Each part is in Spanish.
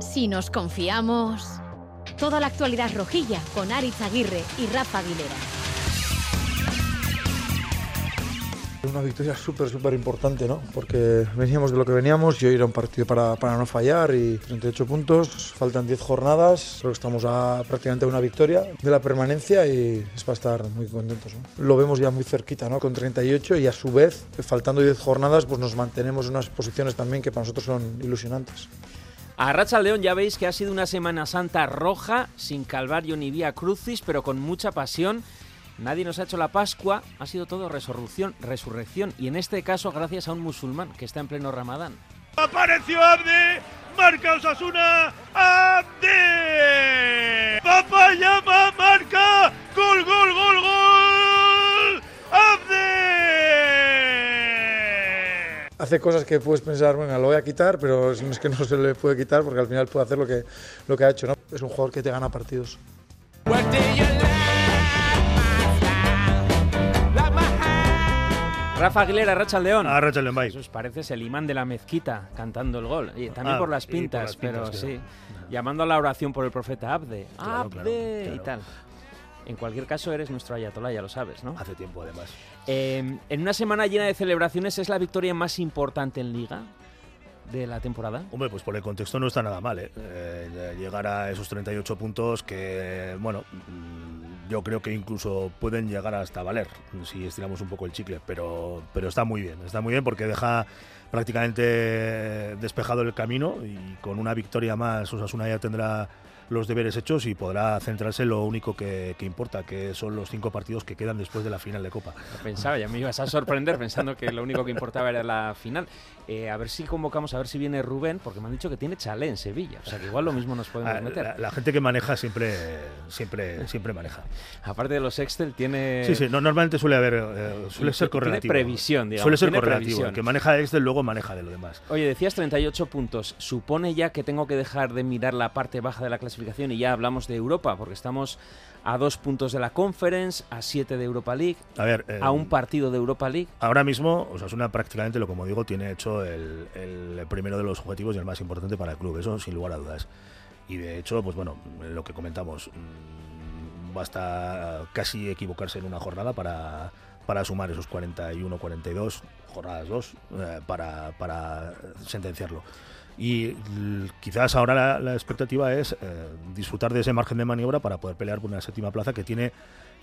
Si nos confiamos, toda la actualidad rojilla con Aritz Aguirre y Rafa Aguilera. Una victoria súper, súper importante, ¿no? Porque veníamos de lo que veníamos y hoy era un partido para, para no fallar y 38 puntos, faltan 10 jornadas, creo que estamos a prácticamente una victoria de la permanencia y es para estar muy contentos. ¿no? Lo vemos ya muy cerquita, ¿no? Con 38 y a su vez, faltando 10 jornadas, pues nos mantenemos en unas posiciones también que para nosotros son ilusionantes. A Racha León ya veis que ha sido una Semana Santa roja, sin calvario ni vía crucis, pero con mucha pasión. Nadie nos ha hecho la Pascua, ha sido todo resurrección, resurrección, y en este caso gracias a un musulmán que está en pleno Ramadán. Apareció Abde, marca Osasuna, Abde. Papá llama, marca, gol, gol, gol, gol. Abde. Hace cosas que puedes pensar, bueno, lo voy a quitar, pero es que no se le puede quitar porque al final puede hacer lo que, lo que ha hecho, ¿no? Es un jugador que te gana partidos. Rafa Aguilera, Racha León. A Racha León, bye. Eso pareces el imán de la mezquita cantando el gol. Y también Ah, por las por pintas, pero sí. Llamando a la oración por el profeta Abde. Claro, Abde claro, y tal. En cualquier caso, eres nuestro ayatolá, ya lo sabes, ¿no? Hace tiempo, además. Eh, en una semana llena de celebraciones, ¿es la victoria más importante en Liga de la temporada? Hombre, pues por el contexto no está nada mal, ¿eh? Eh, llegar a esos 38 puntos que, bueno, yo creo que incluso pueden llegar hasta valer si estiramos un poco el chicle, pero, pero está muy bien, está muy bien porque deja prácticamente despejado el camino y con una victoria más Osasuna ya tendrá los deberes hechos y podrá centrarse en lo único que, que importa, que son los cinco partidos que quedan después de la final de Copa. Pensaba, ya me ibas a sorprender pensando que lo único que importaba era la final. Eh, a ver si convocamos, a ver si viene Rubén, porque me han dicho que tiene chalé en Sevilla. O sea que igual lo mismo nos podemos Ah, meter. La, la gente que maneja siempre, siempre, siempre maneja. Aparte de los Excel, tiene. Sí, sí, no, normalmente suele haber, eh, suele ser Tiene correlativo. previsión, digamos, Suele ser tiene correlativo. El que maneja Excel luego maneja de lo demás. Oye, decías 38 puntos. ¿Supone ya que tengo que dejar de mirar la parte baja de la clasificación y ya hablamos de Europa? Porque estamos a dos puntos de la Conference, a siete de Europa League, A ver, eh, a un partido de Europa League. ahora mismo Osasuna prácticamente, lo como digo, tiene hecho el, el primero de los objetivos y el más importante para el club, eso sin lugar a dudas. Y de hecho, pues bueno, lo que comentamos, mm, basta casi equivocarse en una jornada para, para sumar esos 41, 42, jornadas 2, eh, para, para sentenciarlo. Y quizás ahora la, la expectativa es eh, disfrutar de ese margen de maniobra para poder pelear por una séptima plaza que tiene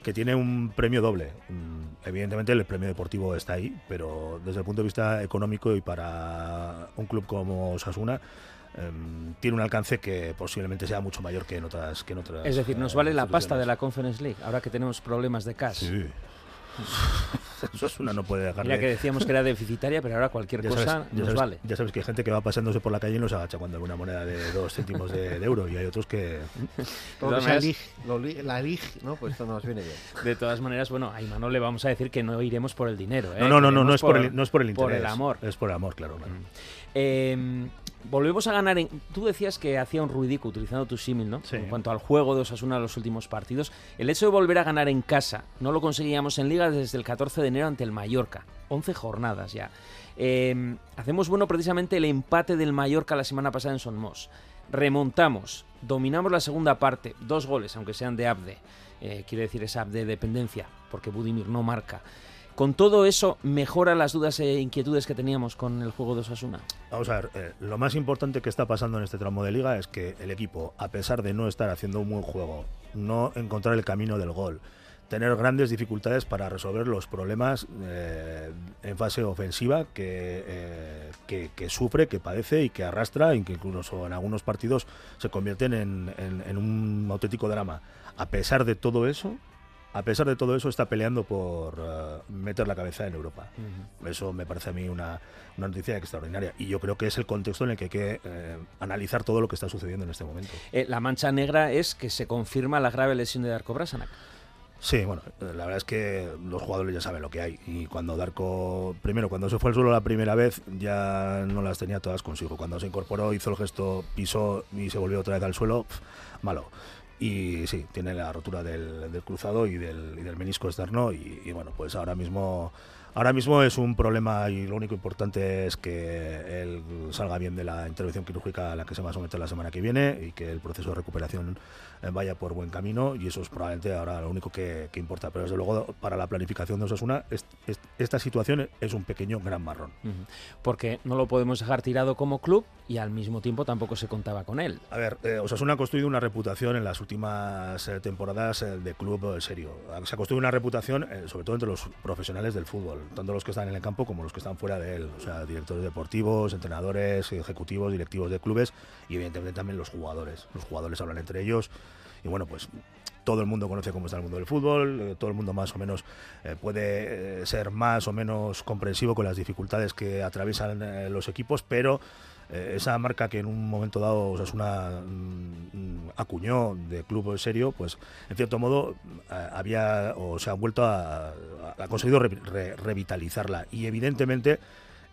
que tiene un premio doble. Mm, Evidentemente el premio deportivo está ahí, pero desde el punto de vista económico y para un club como Osasuna em, tiene un alcance que posiblemente sea mucho mayor que en otras que en otras. Es decir, nos eh, vale la pasta de la Conference League, ahora que tenemos problemas de cash. Sí. Osasuna no puede dejarle. Mira que decíamos que era deficitaria, pero ahora cualquier Ya cosa sabes, ya nos sabes- vale. ya sabes que hay gente que va pasándose por la calle y no se agacha cuando alguna moneda de dos céntimos de, de euro y hay otros que Todo lig, lo la lig, ¿no? Pues esto nos viene bien. De todas maneras, bueno, a Imanol le vamos a decir que no iremos por el dinero. ¿eh? no no no no, no es por, el no es por el interés por el amor. es por el amor claro, claro. Eh, volvemos a ganar en... Tú decías que hacía un ruidico utilizando tu símil, ¿no? Sí. En cuanto al juego de Osasuna en los últimos partidos. El hecho de volver a ganar en casa, no lo conseguíamos en Liga desde el 14 de enero ante el Mallorca. 11 jornadas ya. Eh, hacemos bueno precisamente el empate del Mallorca la semana pasada en Sonmos. Remontamos, dominamos la segunda parte, dos goles, aunque sean de Abde. Eh, quiere decir esa Abde dependencia, porque Budimir no marca. Con todo eso, ¿mejora las dudas e inquietudes que teníamos con el juego de Osasuna? Vamos a ver, eh, lo más importante que está pasando en este tramo de liga es que el equipo, a pesar de no estar haciendo un buen juego, no encontrar el camino del gol, tener grandes dificultades para resolver los problemas eh, en fase ofensiva que, eh, que, que sufre, que padece y que arrastra y que incluso en algunos partidos se convierten en, en- en un auténtico drama. A pesar de todo eso, a pesar de todo eso, está peleando por eh, meter la cabeza en Europa. Eso me parece a mí una, una noticia extraordinaria. Y yo creo que es el contexto en el que hay que eh, analizar todo lo que está sucediendo en este momento. Eh, la mancha negra es que se confirma la grave lesión de Darko Brasanac. Sí, bueno, la verdad es que los jugadores ya saben lo que hay. Y cuando Darko, primero, cuando se fue al suelo la primera vez, ya no las tenía todas consigo. Cuando se incorporó, hizo el gesto, pisó y se volvió otra vez al suelo, malo. Y sí, tiene la rotura del, del cruzado y del, y del menisco externo. Y, y bueno, pues ahora mismo Ahora mismo es un problema y lo único importante es que él salga bien de la intervención quirúrgica a la que se va a someter la semana que viene y que el proceso de recuperación eh, vaya por buen camino y eso es probablemente ahora lo único que, que importa. Pero desde luego para la planificación de Osasuna es- es- esta situación es un pequeño gran marrón. Porque no lo podemos dejar tirado como club y al mismo tiempo tampoco se contaba con él. A ver, eh, Osasuna ha construido una reputación en las últimas eh, temporadas eh, de club serio. Se ha construido una reputación, sobre todo entre los profesionales del fútbol, tanto los que están en el campo como los que están fuera de él. O sea, directores deportivos, entrenadores, ejecutivos, directivos de clubes y evidentemente también los jugadores. Los jugadores hablan entre ellos y bueno, pues todo el mundo conoce cómo está el mundo del fútbol, eh, todo el mundo más o menos eh, puede eh, ser más o menos comprensivo con las dificultades que atraviesan los equipos, pero eh, esa marca que en un momento dado Osasuna mm, acuñó de club serio, pues en cierto modo eh, había o se ha vuelto a, a- ha conseguido re- re- revitalizarla y evidentemente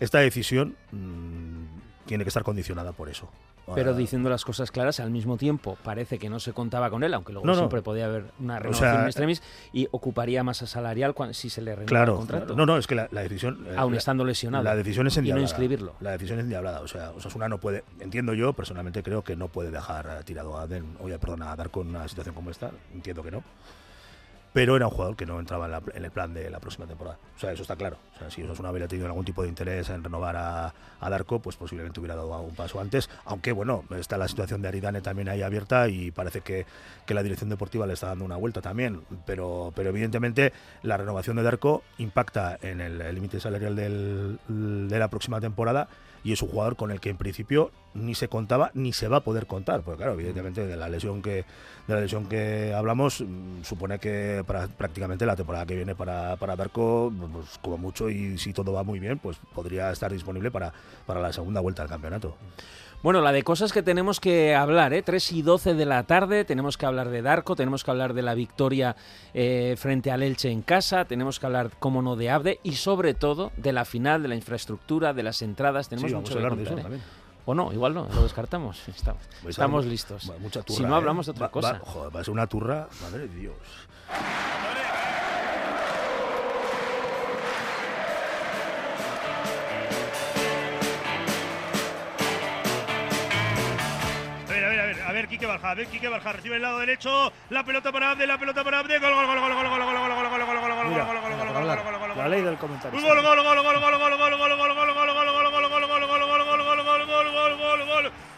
esta decisión mm, tiene que estar condicionada por eso. Pero diciendo las cosas claras, al mismo tiempo parece que no se contaba con él, aunque luego No, no. siempre podía haber una renovación sea, en extremis y ocuparía masa salarial cuan- si se le renueva Claro, el contrato. no, no, es que la, la decisión. eh, Aún la- estando lesionado. La decisión es y no endiablada. inscribirlo. La decisión es endiablada. O sea, Osasuna no puede. Entiendo yo, personalmente creo que no puede dejar tirado a Den, oye, perdona, a dar con una situación como esta. Entiendo que no. Pero era un jugador que no entraba en, la- en el plan de la próxima temporada. O sea, eso está claro. O sea, si Osasuna hubiera tenido algún tipo de interés en renovar a, a Darko, pues posiblemente hubiera dado un paso antes. Aunque, bueno, está la situación de Aridane también ahí abierta y parece que, que la dirección deportiva le está dando una vuelta también. Pero, pero evidentemente la renovación de Darko impacta en el el límite salarial del- de la próxima temporada y es un jugador con el que en principio ni se contaba ni se va a poder contar. Porque claro, evidentemente de la lesión que de la lesión que hablamos mm, supone que para, prácticamente la temporada que viene para, para Darko, pues, como mucho y si todo va muy bien, pues podría estar disponible para, para la segunda vuelta al campeonato. Bueno, la de cosas que tenemos que hablar, ¿eh? 3 y 12 de la tarde, tenemos que hablar de Darko, tenemos que hablar de la victoria eh, frente al Elche en casa, tenemos que hablar, como no, de Abde y sobre todo de la final, de la infraestructura, de las entradas, tenemos Sí, mucho a que contar, eso ¿eh? también. O no, igual no, lo descartamos. Estamos, listos. Va- mucha turra, si no ¿eh? hablamos de otra Va- va- cosa. joder, va a ser una turra, madre de Dios. A ver, a ver, a ver, a ver, Quique Barja, a ver, Quique Barja, recibe el lado derecho, la pelota para Abde, la pelota para Abde, gol, gol, gol, gol, gol, gol, gol, gol, gol, gol, gol, gol, gol, gol, gol, gol, gol, para gol, hablar. gol, gol, gol, La gol, ley gol. del comentario. Gol, gol, gol, gol, gol, gol, gol, gol, gol, gol, gol, gol, gol, gol, gol, gol, gol,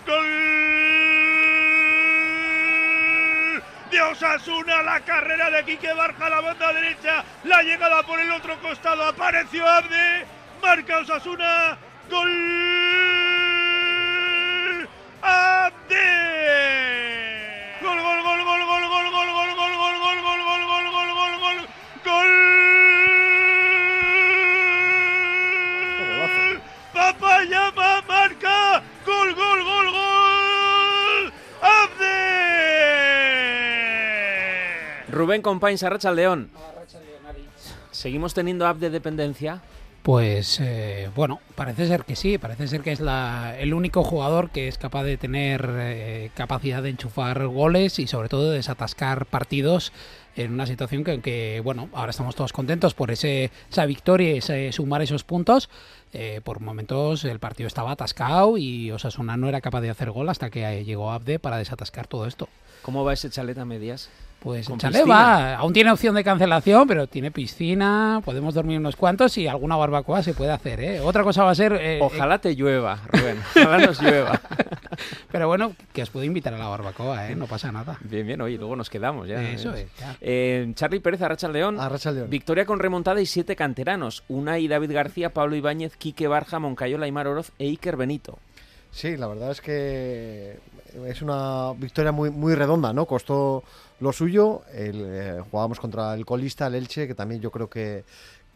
gol. De Osasuna, la carrera de Quique Barja la banda derecha, la llegada por el otro costado, apareció Abde, marca Osasuna, gol. Abde. Rubén. ¿Seguimos teniendo app de dependencia? Pues eh, bueno, parece ser que sí, parece ser que es la, el único jugador que es capaz de tener eh, capacidad de enchufar goles y sobre todo de desatascar partidos en una situación que, que, bueno, ahora estamos todos contentos por ese, esa victoria ese sumar esos puntos. Eh, por momentos el partido estaba atascado y Osasuna no era capaz de hacer gol hasta que llegó Abde para desatascar todo esto. ¿Cómo va ese chalet a medias? Pues échale, piscina. va. Aún tiene opción de cancelación, pero tiene piscina, podemos dormir unos cuantos y alguna barbacoa se puede hacer, ¿eh? Otra cosa va a ser... eh, Ojalá te llueva, Rubén. Ojalá nos llueva. eh, pero bueno, que os puedo invitar a la barbacoa, ¿eh? No pasa nada. Bien, bien, oye, luego nos quedamos ya. Eso es, ya. Eh, Charlie Pérez, Arracha León. Arracha León. Victoria con remontada y siete canteranos. Una y David García, Pablo Ibáñez, Quique Barja, Moncayola, Aymar Oroz e Iker Benito. Sí, la verdad es que es una victoria muy, muy redonda, ¿no? Costó lo suyo. El, eh, jugábamos contra el colista, el Elche, que también yo creo que,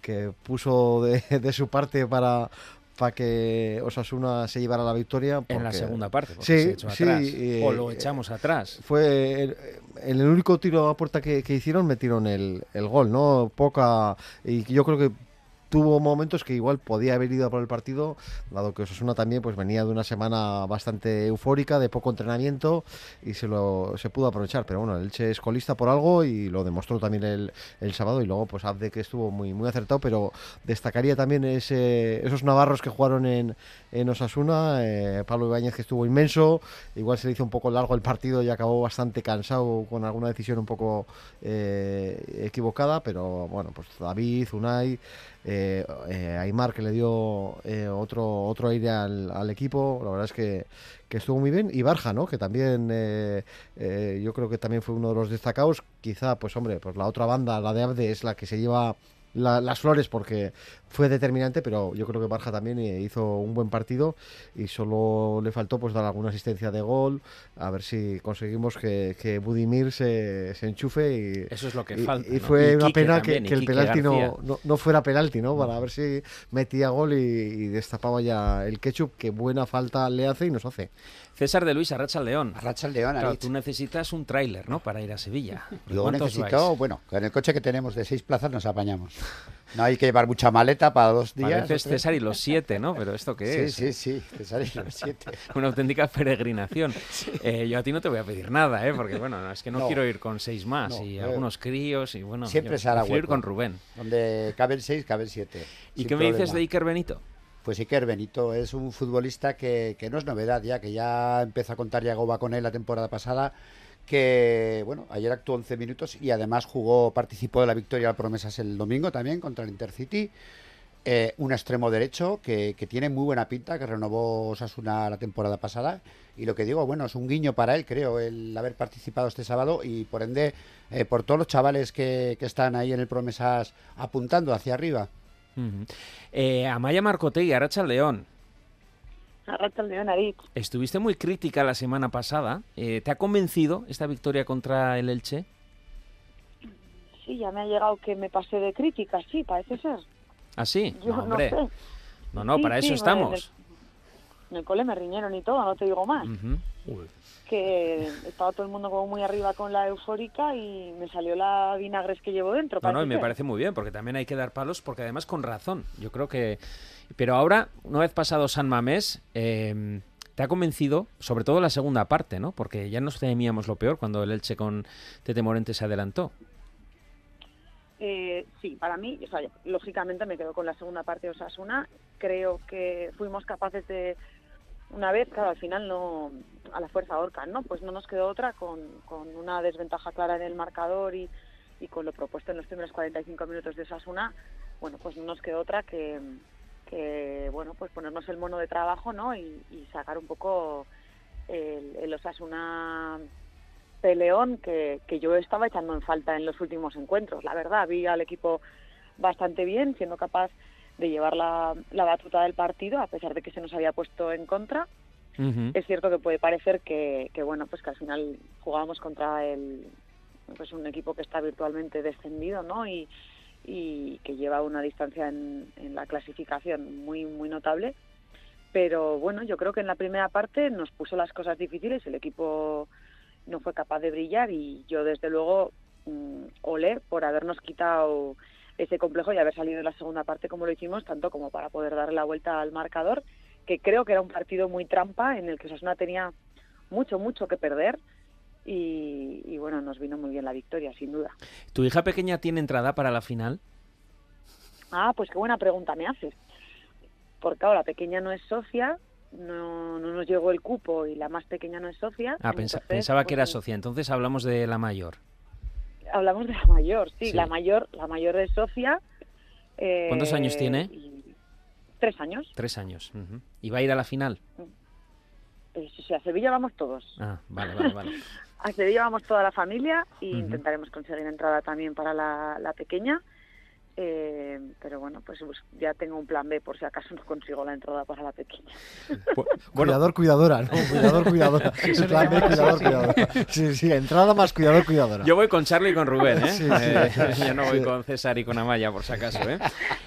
que puso de, de su parte para, para que Osasuna se llevara la victoria. En la porque segunda parte, porque Sí, se echó sí, atrás. eh, o lo echamos atrás. Fue el, el único tiro a puerta que, que hicieron, metieron el, el gol, ¿no? Poca. Y yo creo que tuvo momentos que igual podía haber ido por el partido, dado que Osasuna también pues venía de una semana bastante eufórica, de poco entrenamiento y se lo se pudo aprovechar. Pero bueno, el Elche es colista por algo y lo demostró también el, el sábado y luego pues Abde que estuvo muy, muy acertado, pero destacaría también ese, esos navarros que jugaron en, en Osasuna, eh, Pablo Ibáñez que estuvo inmenso, igual se le hizo un poco largo el partido y acabó bastante cansado con alguna decisión un poco eh, equivocada, pero bueno, pues David, Unai, eh, eh, Aymar que le dio eh, otro otro aire al, equipo, la verdad es que, que, estuvo muy bien, y Barja, ¿no? que también eh, eh, yo creo que también fue uno de los destacados, quizá pues hombre, pues la otra banda, la de Abde, es la que se lleva la, las flores porque fue determinante, pero yo creo que Barja también hizo un buen partido y solo le faltó pues dar alguna asistencia de gol, a ver si conseguimos que, que Budimir se, se, enchufe y eso es lo que y, falta. Y ¿no? fue y una pena también, que, que el penalti no, no, no, fuera penalti, ¿no? Para ver si metía gol y, y, destapaba ya el ketchup, que buena falta le hace y nos hace. César de Luis, Arracha León. Arracha León, claro, tú necesitas un tráiler, ¿no? Para ir a Sevilla. Yo necesito, vais? bueno, con el coche que tenemos de seis plazas nos apañamos. No hay que llevar mucha maleta para dos días. Pareces César y los siete, ¿no? Pero ¿esto qué es? Sí, sí, sí, César y los siete. Una auténtica peregrinación. Sí. Eh, yo a ti no te voy a pedir nada, ¿eh? Porque, bueno, no, es que no, no, quiero ir con seis más no, y eh, algunos críos y, bueno, siempre se hará ir con Rubén. Donde caben seis, caben siete. ¿Y qué me dices de Iker Benito? Pues Iker Benito es un futbolista que, no es novedad ya, que ya empezó a contar Yagoba con él la temporada pasada, que bueno, ayer actuó 11 minutos y además jugó, participó de la victoria al Promesas el domingo también contra el Intercity. Eh, un extremo derecho que, tiene muy buena pinta, que renovó Osasuna la temporada pasada. Y lo que digo, bueno, es un guiño para él, creo, el haber participado este sábado y por ende, eh, por todos los chavales que, están ahí en el Promesas apuntando hacia arriba. Uh -huh. eh, Amaya Marcotegui, Aracha León. Arracha León, Aritz. Estuviste muy crítica la semana pasada. Eh, ¿Te ha convencido esta victoria contra el Elche? Sí, ya me ha llegado que me pasé de crítica, sí, parece ser. ¿Ah, sí? Yo no, hombre. No, sé. no, no, sí, para eso estamos. En el, cole me riñeron y todo, no te digo más. Uh -huh. Que estaba todo el mundo como muy arriba con la eufórica y me salió la vinagres que llevo dentro. No, no, y me parece muy bien, porque también hay que dar palos, porque además con razón. Yo creo que... Pero ahora, una vez pasado San Mamés, eh, te ha convencido, sobre todo la segunda parte, ¿no? Porque ya nos temíamos lo peor cuando el Elche con Tete Morente se adelantó. Eh, sí, para mí, o sea, lógicamente me quedo con la segunda parte de Osasuna. Creo que fuimos capaces de, una vez, claro, al final no, a la fuerza orca, ¿no? Pues no nos quedó otra con, una desventaja clara en el marcador y, y, con lo propuesto en los primeros 45 minutos de Osasuna, bueno, pues no nos quedó otra que, bueno, pues ponernos el mono de trabajo, ¿no? Y, sacar un poco el, el Osasuna peleón que, que yo estaba echando en falta en los últimos encuentros. La verdad, vi al equipo bastante bien, siendo capaz de llevar la, la batuta del partido, a pesar de que se nos había puesto en contra. Uh -huh. Es cierto que puede parecer que, que, bueno, pues que al final jugábamos contra el, pues un equipo que está virtualmente descendido, ¿no? Y, y que lleva una distancia en, en la clasificación muy, muy notable. Pero bueno, yo creo que en la primera parte nos puso las cosas difíciles, el equipo no fue capaz de brillar y yo desde luego mmm, olé por habernos quitado ese complejo y haber salido en la segunda parte como lo hicimos, tanto como para poder darle la vuelta al marcador, que creo que era un partido muy trampa en el que Osasuna tenía mucho, mucho que perder y, y, bueno, nos vino muy bien la victoria, sin duda. ¿Tu hija pequeña tiene entrada para la final? Ah, pues qué buena pregunta me haces. Porque ahora la pequeña no es socia, no, no nos llegó el cupo y la más pequeña no es socia. Ah, entonces, pensaba pues, que era socia, entonces hablamos de la mayor. Hablamos de la mayor, sí, sí. la mayor, la mayor es socia. Eh, ¿Cuántos años tiene? Y... Tres años. Tres años. Uh -huh. ¿Y va a ir a la final? Pues, o sea, a Sevilla vamos todos. Ah, vale, vale, vale. a Sevilla vamos toda la familia y uh -huh. intentaremos conseguir entrada también para la, la pequeña. Eh, pero bueno, pues, pues, ya tengo un plan B por si acaso no consigo la entrada para la pequeña. bueno, cuidador, cuidadora, ¿no? Cuidador, cuidadora. plan B, cuidador, cuidadora. Sí, sí, entrada más cuidador, cuidadora. Yo voy con Charlie y con Rubén, ¿eh? Sí, eh sí. yo no voy con César y con Amaya, por si acaso, ¿eh?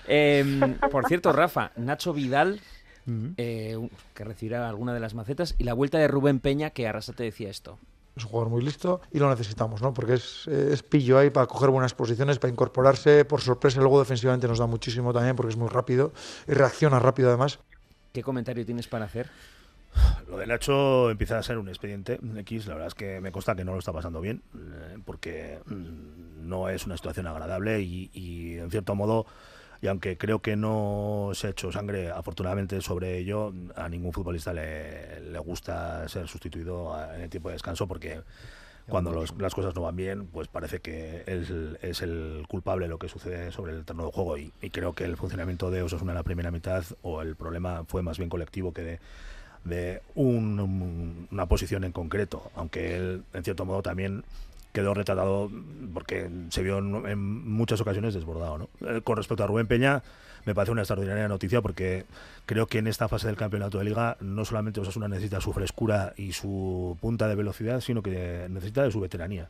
eh por cierto, Rafa, Nacho Vidal, uh -huh. eh, que recibirá alguna de las macetas, y la vuelta de Rubén Peña, que Arrasa te decía esto. Es un jugador muy listo y lo necesitamos, ¿no? Porque es, es pillo ahí para coger buenas posiciones, para incorporarse por sorpresa. Luego defensivamente nos da muchísimo también porque es muy rápido y reacciona rápido además. ¿Qué comentario tienes para hacer? Lo de Nacho empieza a ser un expediente X. La verdad es que me consta que no lo está pasando bien, eh, porque mm, no es una situación agradable y, y, en cierto modo, y aunque creo que no se ha hecho sangre afortunadamente sobre ello, a ningún futbolista le, le gusta ser sustituido en el tiempo de descanso porque cuando los, las cosas no van bien, pues parece que él es el culpable de lo que sucede sobre el terreno de juego. Y, y creo que el funcionamiento de Osasuna en la primera mitad o el problema fue más bien colectivo que de de un, una posición en concreto, aunque él, en cierto modo, también quedó retratado porque se vio en, muchas ocasiones desbordado. ¿no? Eh, con respecto a Rubén Peña, me parece una extraordinaria noticia porque creo que en esta fase del campeonato de liga no solamente Osasuna necesita su frescura y su punta de velocidad, sino que necesita de su veteranía.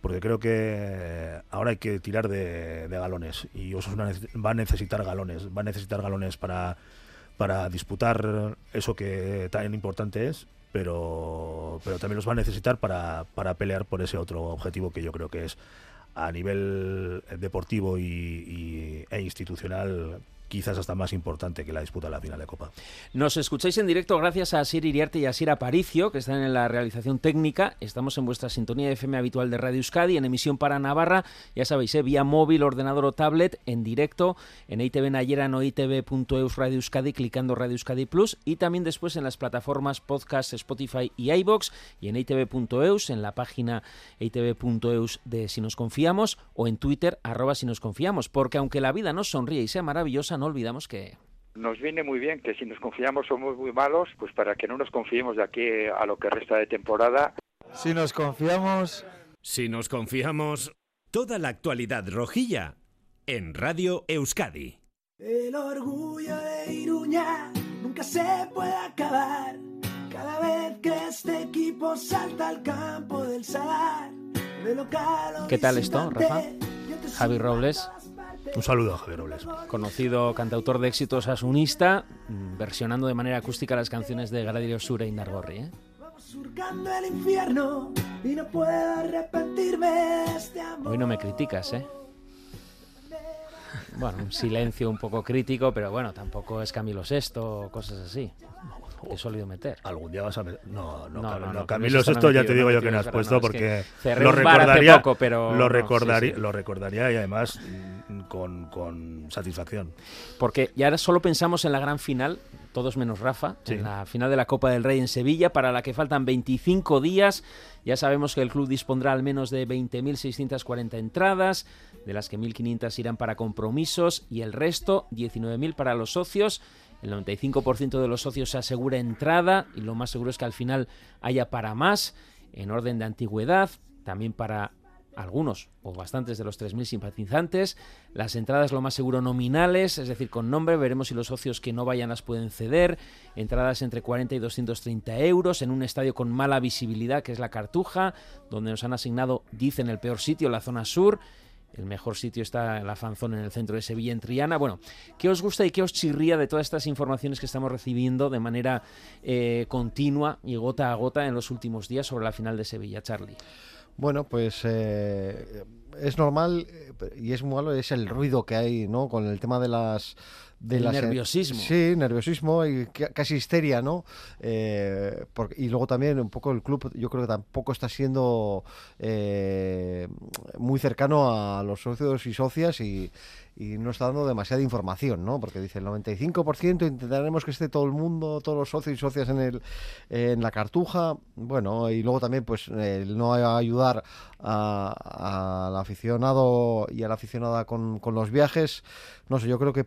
Porque creo que ahora hay que tirar de, de galones y Osasuna va a necesitar galones, va a necesitar galones para para disputar eso que tan importante es, pero, pero también los va a necesitar para, para pelear por ese otro objetivo que yo creo que es a nivel deportivo y, e institucional quizás hasta más importante que la disputa de la final de Copa. Nos escucháis en directo gracias a Sir Iriarte y a Sir Aparicio, que están en la realización técnica. Estamos en vuestra sintonía de FM habitual de Radio Euskadi, en emisión para Navarra, ya sabéis, ¿eh? vía móvil, ordenador o tablet, en directo, en ITV Nayera, no itv.eus Radio Euskadi, clicando Radio Euskadi Plus, y también después en las plataformas podcast, Spotify y iBox, y en itv.eus, en la página itv.eus de Si Nos Confiamos, o en Twitter, arroba Si Nos Confiamos, porque aunque la vida nos sonríe y sea maravillosa, no olvidamos que... Nos viene muy bien que si nos confiamos somos muy malos, pues para que no nos confiemos de aquí a lo que resta de temporada. Si nos confiamos... Si nos confiamos... Toda la actualidad rojilla en Radio Euskadi. El orgullo de Iruña nunca se puede acabar. Cada vez que este equipo salta al campo del Sadar, de local ¿Qué tal esto, Rafa? Javi Robles. Un saludo a Javier Robles. Conocido cantautor de éxitos asunista, versionando de manera acústica las canciones de Gradio Sura y Nargorri. ¿eh? Surcando el infierno y no puedo arrepentirme este amor. Hoy no me criticas, ¿eh? Bueno, un silencio un poco crítico, pero bueno, tampoco es Camilo VI o cosas así. He solido meter. Algún día vas a meter. No, no, No, no, no, no, Camilo VI ya te digo no yo que no has puesto no, es porque lo recordaría, poco, pero lo no, recordaría, sí, sí. lo recordaría y además mm, con, con satisfacción. Porque ya ahora solo pensamos en la gran final, todos menos Rafa, Sí. en la final de la Copa del Rey en Sevilla, para la que faltan 25 días. Ya sabemos que el club dispondrá al menos de 20.640 entradas, de las que 1.500 irán para compromisos y el resto, 19.000 para los socios. El 95% de los socios se asegura entrada y lo más seguro es que al final haya para más, en orden de antigüedad, también para algunos o bastantes de los 3.000 simpatizantes. Las entradas lo más seguro nominales, es decir, con nombre. Veremos si los socios que no vayan las pueden ceder. Entradas entre 40 y 230 euros en un estadio con mala visibilidad, que es la Cartuja, donde nos han asignado, dicen, el peor sitio, la zona sur. El mejor sitio está la fanzona en el centro de Sevilla, en Triana. Bueno, ¿qué os gusta y qué os chirría de todas estas informaciones que estamos recibiendo de manera eh, continua y gota a gota en los últimos días sobre la final de Sevilla, Charlie? Bueno, pues eh, es normal eh, y es muy malo es el ruido que hay, ¿no? Con el tema de las de El nerviosismo. Sí, nerviosismo y ca- casi histeria, ¿no? Eh, por- y luego también un poco el club, yo creo que tampoco está siendo eh, muy cercano a los socios y socias y, y no está dando demasiada información, ¿no? Porque dice el 95% intentaremos que esté todo el mundo, todos los socios y socias en el en la cartuja, bueno, y luego también pues el no ayudar a- al aficionado y a la aficionada con, con los viajes, no sé, yo creo que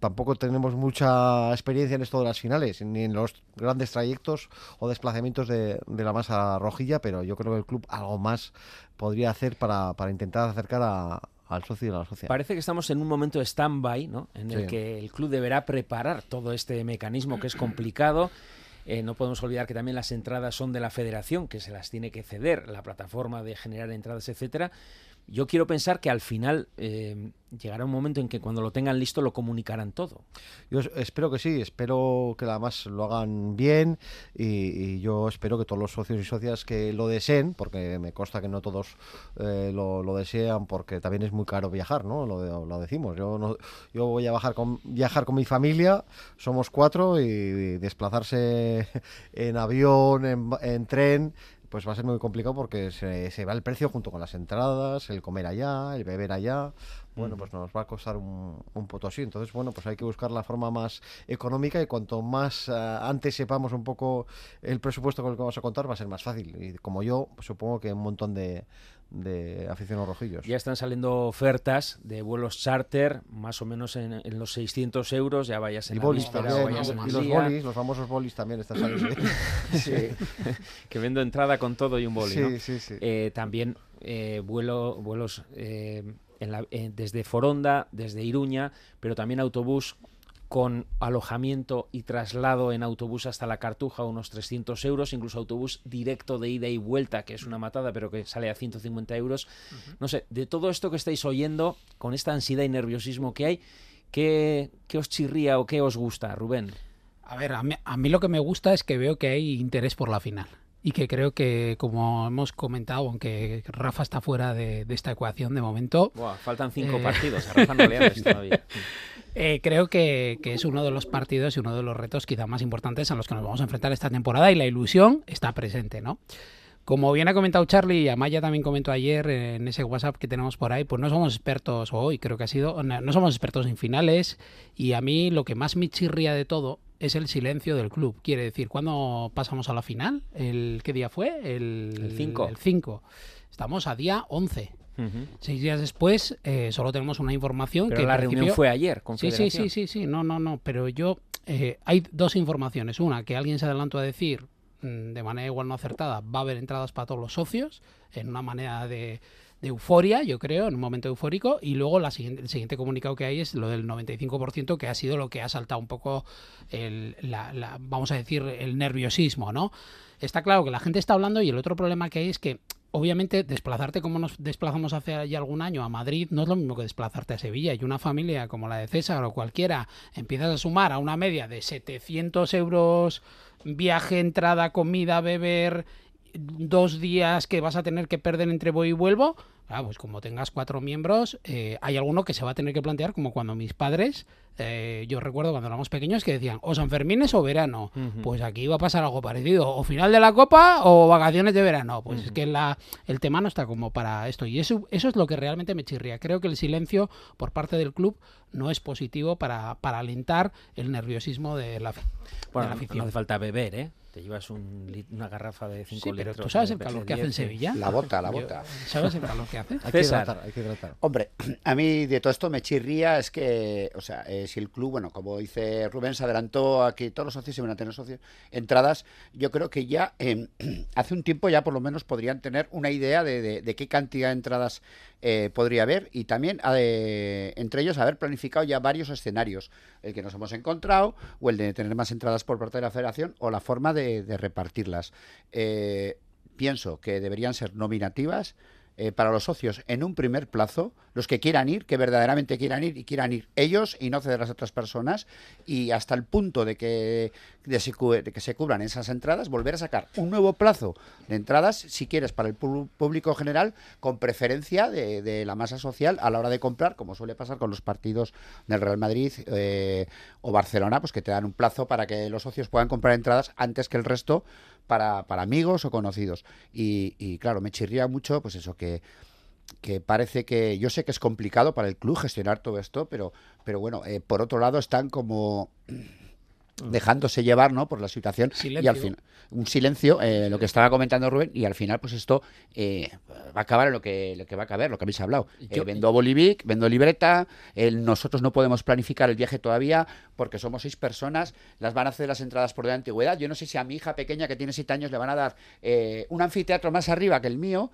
tampoco tenemos mucha experiencia en esto de las finales, ni en los grandes trayectos o desplazamientos de, de la masa rojilla, pero yo creo que el club algo más podría hacer para, para intentar acercar a- al socio y a la socia. Parece que estamos en un momento de stand-by, ¿no? En el Sí. que el club deberá preparar todo este mecanismo que es complicado. Eh, no podemos olvidar que también las entradas son de la federación, que se las tiene que ceder, la plataforma de generar entradas, etcétera. Yo quiero pensar que al final eh, llegará un momento en que cuando lo tengan listo lo comunicarán todo. Yo es- espero que sí, espero que además lo hagan bien y, yo espero que todos los socios y socias que lo deseen, porque me consta que no todos eh, lo, desean porque también es muy caro viajar, ¿no? Lo, lo decimos. Yo, no, yo voy a bajar con, viajar con mi familia, somos cuatro y, desplazarse en avión, en, en tren, pues va a ser muy complicado porque se, se va el precio junto con las entradas, el comer allá, el beber allá. Bueno, Mm. pues nos va a costar un, un potosí. Entonces, bueno, pues hay que buscar la forma más económica y cuanto más eh, antes sepamos un poco el presupuesto con el que vamos a contar, va a ser más fácil. Y como yo, pues supongo que un montón de, de aficionados rojillos. Ya están saliendo ofertas de vuelos charter, más o menos en, en los 600 euros, ya vayas en Y la bolis víspera también, o vayas en y los día. bolis, los famosos bolis también están saliendo. Sí. que vendo entrada con todo y un boli, Sí, ¿no? sí, sí. Eh, también eh, vuelo, vuelos eh, en la- eh, desde Foronda, desde Iruña, pero también autobús con alojamiento y traslado en autobús hasta la Cartuja, unos 300 euros, incluso autobús directo de ida y vuelta, que es una matada, pero que sale a 150 euros. No sé, de todo esto que estáis oyendo, con esta ansiedad y nerviosismo que hay, ¿qué, qué os chirría o qué os gusta, Rubén? A ver, a mí, a mí lo que me gusta es que veo que hay interés por la final. Y que creo que, como hemos comentado, aunque Rafa está fuera de, de esta ecuación de momento, Buah, faltan cinco Eh, partidos, a Rafa no le todavía. eh, creo que, que es uno de los partidos y uno de los retos quizá más importantes a los que nos vamos a enfrentar esta temporada y la ilusión está presente, ¿no? Como bien ha comentado Charlie y Amaya también comentó ayer en ese WhatsApp que tenemos por ahí, pues no somos expertos, hoy creo que ha sido, no no somos expertos en finales y a mí lo que más me chirría de todo es el silencio del club. Quiere decir, ¿cuándo pasamos a la final? ¿El qué día fue? El El cinco. El 5. Estamos a día 11. Ujú. Seis días después eh, solo tenemos una información Pero que la reunión fue ayer, con Sí, sí, sí, sí, sí, no, no, no, pero yo eh, hay dos informaciones. Una, que alguien se adelantó a decir mm, de manera igual no acertada, va a haber entradas para todos los socios, en una manera de, de euforia, yo creo, en un momento eufórico, y luego la siguiente, el siguiente comunicado que hay es lo del 95%, que ha sido lo que ha saltado un poco el, la, la- vamos a decir, el nerviosismo, ¿no? Está claro que la gente está hablando y el otro problema que hay es que obviamente desplazarte como nos desplazamos hace ya algún año a Madrid no es lo mismo que desplazarte a Sevilla y una familia como la de César o cualquiera empiezas a sumar a una media de 700 euros viaje, entrada, comida, beber dos días que vas a tener que perder entre voy y vuelvo Ah, pues como tengas cuatro miembros, eh, hay alguno que se va a tener que plantear, como cuando mis padres, eh, yo recuerdo cuando éramos pequeños que decían, o San Fermines o verano. Pues aquí va a pasar algo parecido, o final de la Copa o vacaciones de verano. Pues es que la, el tema no está como para esto. Y eso, eso es lo que realmente me chirría. Creo que el silencio por parte del club no es positivo para, para alentar el nerviosismo de la, de Bueno, la no afición. hace falta beber, ¿eh? Te llevas un una garrafa de 5 Sí, pero tú sabes el calor que hace en 10, sí. Sevilla. La bota, la Yo- bota. ¿Sabes el calor que hace? Hay que César. hidratar, hay que hidratar. Hombre, a mí de todo esto me chirría es que, o sea, eh, si el club, bueno, como dice Rubén, se adelantó a que todos los socios se van a tener socios, entradas, yo creo que ya eh, hace un tiempo ya por lo menos podrían tener una idea de, de- de qué cantidad de entradas eh, podría haber y también eh, entre ellos haber planificado ya varios escenarios, el que nos hemos encontrado o el de tener más entradas por parte de la federación o la forma de, repartirlas. Eh, pienso que deberían ser nominativas eh, para los socios en un primer plazo, los que quieran ir, que verdaderamente quieran ir y quieran ir ellos y no ceder a las otras personas, y hasta el punto de que, de, se de que se cubran esas entradas, volver a sacar un nuevo plazo de entradas, si quieres, para el público general, con preferencia de, de la masa social a la hora de comprar, como suele pasar con los partidos del Real Madrid eh, o Barcelona, pues que te dan un plazo para que los socios puedan comprar entradas antes que el resto para, para amigos o conocidos. Y, y, claro, me chirría mucho, pues eso, que, que parece que yo sé que es complicado para el club gestionar todo esto, pero, pero bueno, eh, por otro lado están como dejándose llevar ¿no? por la situación. Y Silencio. al final un silencio eh, lo que estaba comentando Rubén y al final pues esto eh, va a acabar en lo que, lo que va a caber lo que habéis hablado. Eh, Yo- vendo Bolivic vendo libreta nosotros no podemos planificar el viaje todavía porque somos seis personas las van a hacer las entradas por de antigüedad. Yo no sé si a mi hija pequeña que tiene siete años le van a dar un anfiteatro más arriba que el mío.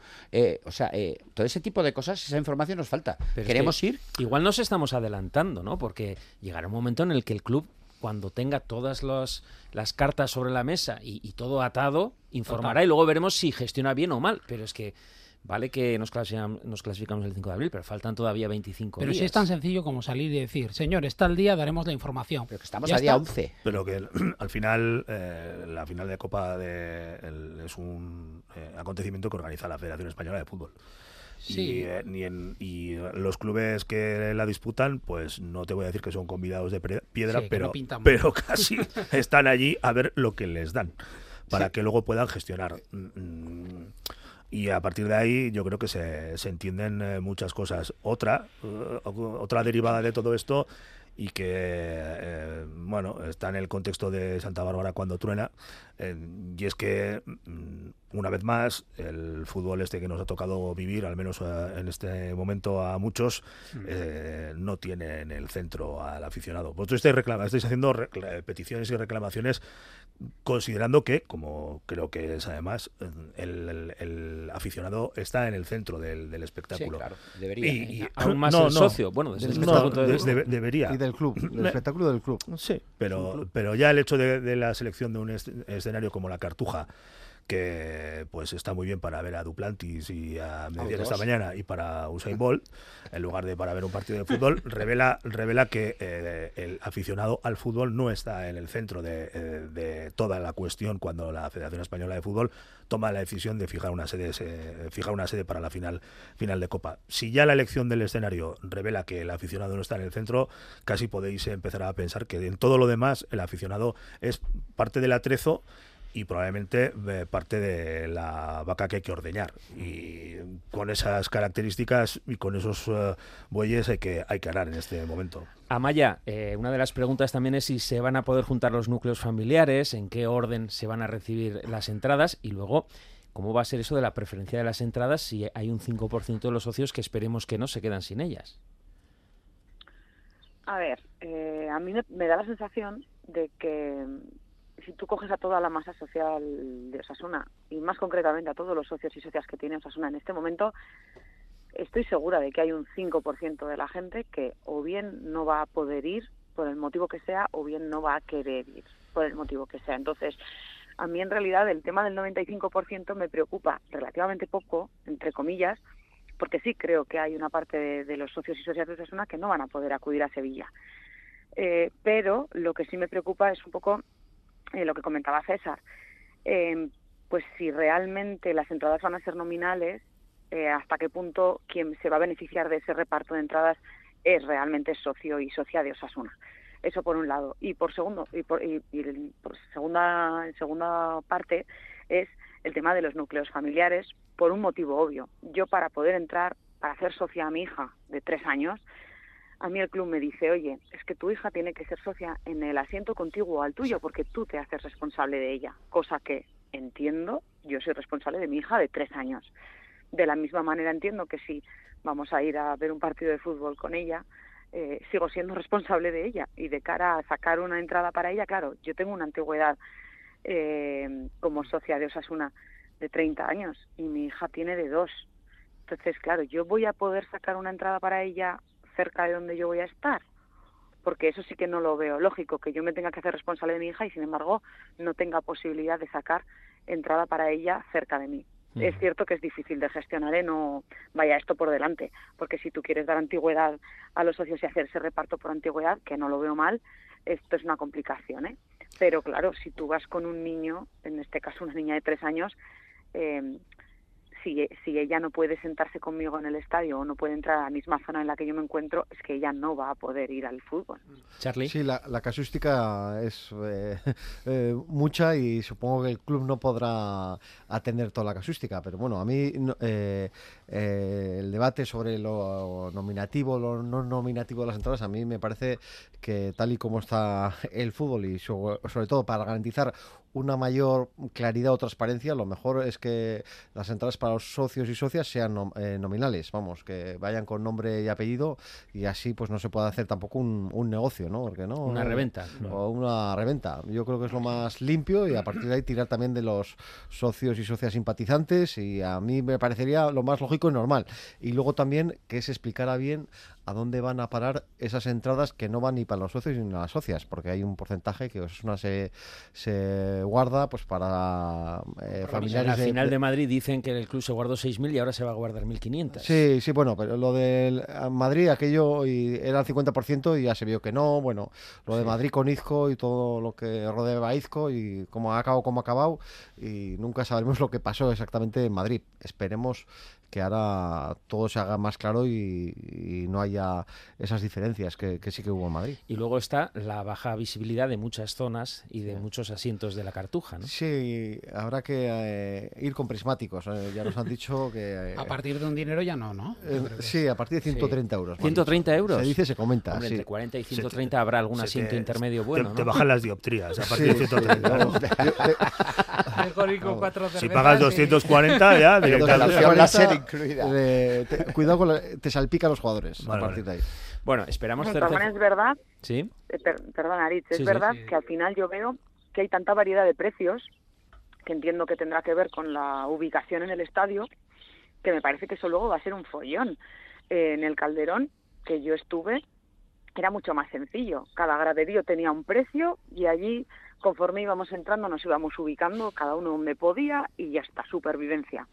O sea todo ese tipo de cosas esa información nos falta. Pero es queremos que ir. Igual nos estamos adelantando, ¿no? Porque llegará un momento en el que el club, cuando tenga todas los- las cartas sobre la mesa y, y todo atado, informará Total. y luego veremos si gestiona bien o mal. Pero es que Vale que nos, clasificamos, nos clasificamos el 5 de abril, pero faltan todavía 25 Pero días. si es tan sencillo como salir y decir, señor, está el día, daremos la información. Pero que estamos Ya a día está. 11. Pero que al final, eh, la final de Copa de, el- es un eh, acontecimiento que organiza la Federación Española de Fútbol. Sí. Y, eh, en- y los clubes que la disputan, pues no te voy a decir que son convidados de piedra, Sí, pero, no pero casi están allí a ver lo que les dan, para que luego puedan gestionar. Mm, Y a partir de ahí yo creo que se, se entienden eh, muchas cosas. Otra, eh, otra derivada de todo esto y que, eh, bueno, está en el contexto de Santa Bárbara cuando truena, eh, y es que, mm, una vez más, el fútbol este que nos ha tocado vivir, al menos eh, en este momento a muchos, eh, no tiene en el centro al aficionado. Vosotros estáis, reclama- estáis haciendo peticiones y reclamaciones considerando que, como creo que es además, el, el- el aficionado está en el centro del, del espectáculo. claro, debería. Y- y- Aún más el socio, bueno, desde no, nuestro punto de de- vista. debe- debería. Y del club, del Me- espectáculo del club. Sí, pero, pero ya el hecho de, de la selección de un es- escenario como la Cartuja, que pues está muy bien para ver a Duplantis y a Median esta dos. mañana y para Usain Bolt, en lugar de para ver un partido de fútbol, revela, revela que eh, el aficionado al fútbol no está en el centro de, eh, de toda la cuestión cuando la Federación Española de Fútbol toma la decisión de fijar una sede, se- fijar una sede para la final, final de Copa. Si ya la elección del escenario revela que el aficionado no está en el centro, casi podéis empezar a pensar que en todo lo demás el aficionado es parte del atrezo y probablemente eh, parte de la vaca que hay que ordeñar. Y con esas características y con esos eh, bueyes hay que, hay que arar en este momento. Amaya, eh, una de las preguntas también es si se van a poder juntar los núcleos familiares, en qué orden se van a recibir las entradas y luego cómo va a ser eso de la preferencia de las entradas si hay un 5% de los socios que esperemos que no se quedan sin ellas. A ver, eh, a mí me, me da la sensación de que si tú coges a toda la masa social de Osasuna y más concretamente a todos los socios y socias que tiene Osasuna en este momento, estoy segura de que hay un 5% de la gente que o bien no va a poder ir por el motivo que sea o bien no va a querer ir por el motivo que sea. Entonces, a mí en realidad el tema del 95% me preocupa relativamente poco, entre comillas, porque sí creo que hay una parte de, los socios y socias de Osasuna que no van a poder acudir a Sevilla. Eh, pero lo que sí me preocupa es un poco eh, lo que comentaba César. Eh, pues si realmente las entradas van a ser nominales, eh, hasta qué punto quien se va a beneficiar de ese reparto de entradas es realmente socio y socia de Osasuna. Eso por un lado. Y por segundo, y por, y, por segunda, segunda parte es el tema de los núcleos familiares por un motivo obvio. Yo para poder entrar, para hacer socia a mi hija de tres años, a mí el club me dice, oye, es que tu hija tiene que ser socia en el asiento contiguo al tuyo porque tú te haces responsable de ella, cosa que entiendo, yo soy responsable de mi hija de tres años. De la misma manera entiendo que si vamos a ir a ver un partido de fútbol con ella, eh, sigo siendo responsable de ella y de cara a sacar una entrada para ella, claro, yo tengo una antigüedad eh, como socia de Osasuna de 30 años y mi hija tiene de dos. Entonces, claro, yo voy a poder sacar una entrada para ella cerca de donde yo voy a estar, porque eso sí que no lo veo lógico, que yo me tenga que hacer responsable de mi hija y sin embargo no tenga posibilidad de sacar entrada para ella cerca de mí. Es cierto que es difícil de gestionar, ¿eh? no vaya esto por delante, porque si tú quieres dar antigüedad a los socios y hacer ese reparto por antigüedad, que no lo veo mal, esto es una complicación, ¿eh? Pero claro, si tú vas con un niño, en este caso una niña de tres años, eh, si, si ella no puede sentarse conmigo en el estadio o no puede entrar a la misma zona en la que yo me encuentro, es que ella no va a poder ir al fútbol. Charlie. Sí, la, la casuística es eh, eh, mucha y supongo que el club no podrá atender toda la casuística, pero bueno, a mí no- eh, eh, el debate sobre lo nominativo, lo no nominativo de las entradas, a mí me parece que tal y como está el fútbol y so- sobre todo para garantizar una mayor claridad o transparencia, lo mejor es que las entradas para los socios y socias sean nom- eh, nominales, vamos, que vayan con nombre y apellido y así pues no se puede hacer tampoco un, un negocio, ¿no? Porque no Una reventa. o una reventa. Yo creo que es lo más limpio y a partir de ahí tirar también de los socios y socias simpatizantes y a mí me parecería lo más lógico y normal. Y luego también que se explicara bien a dónde van a parar esas entradas que no van ni para los socios ni para las socias, porque hay un porcentaje que una se, se guarda pues para eh, familiares. Al final de, Madrid dicen que el club se guardó 6.000 y ahora se va a guardar 1.500. Sí, sí, bueno, pero lo de Madrid, aquello y era el 50% y ya se vio que no. Bueno, lo de Madrid con Izco y todo lo que rodeaba a Izco y cómo ha acabado, cómo ha acabado, y nunca sabremos lo que pasó exactamente en Madrid. Esperemos que ahora todo se haga más claro y, no haya esas diferencias que, sí que hubo en Madrid. Y luego está la baja visibilidad de muchas zonas y de muchos asientos de la cartuja, ¿no? Sí, habrá que eh, ir con prismáticos. Eh, ya nos han dicho que... Eh, a partir de un dinero ya no, ¿no? sí, a partir de 130 euros. ¿130 euros? Se dice, se comenta. Hombre, Entre 40 y 130 habrá algún asiento intermedio bueno, te, bajan las dioptrías a partir de 130. si pagas 240 ya... La serie incluida cuidado con te salpica a los jugadores a partir de ahí. Bueno, esperamos es verdad, ¿Sí? Eh, perdón, Aritz, es verdad que al final yo veo que hay tanta variedad de precios, que entiendo que tendrá que ver con la ubicación en el estadio, que me parece que eso luego va a ser un follón. Eh, en el Calderón, que yo estuve, era mucho más sencillo. Cada graderío tenía un precio y allí, conforme íbamos entrando, nos íbamos ubicando, cada uno donde podía y ya está, supervivencia.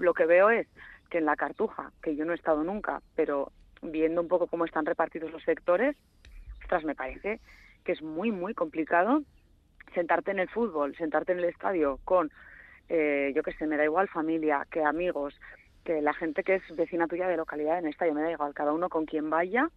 Lo que veo es que en la Cartuja, que yo no he estado nunca, pero viendo un poco cómo están repartidos los sectores, ostras, me parece que es muy, muy complicado sentarte en el fútbol, sentarte en el estadio con, eh, yo qué sé, me da igual familia, que amigos, que la gente que es vecina tuya de localidad en el estadio, me da igual, cada uno con quien vaya,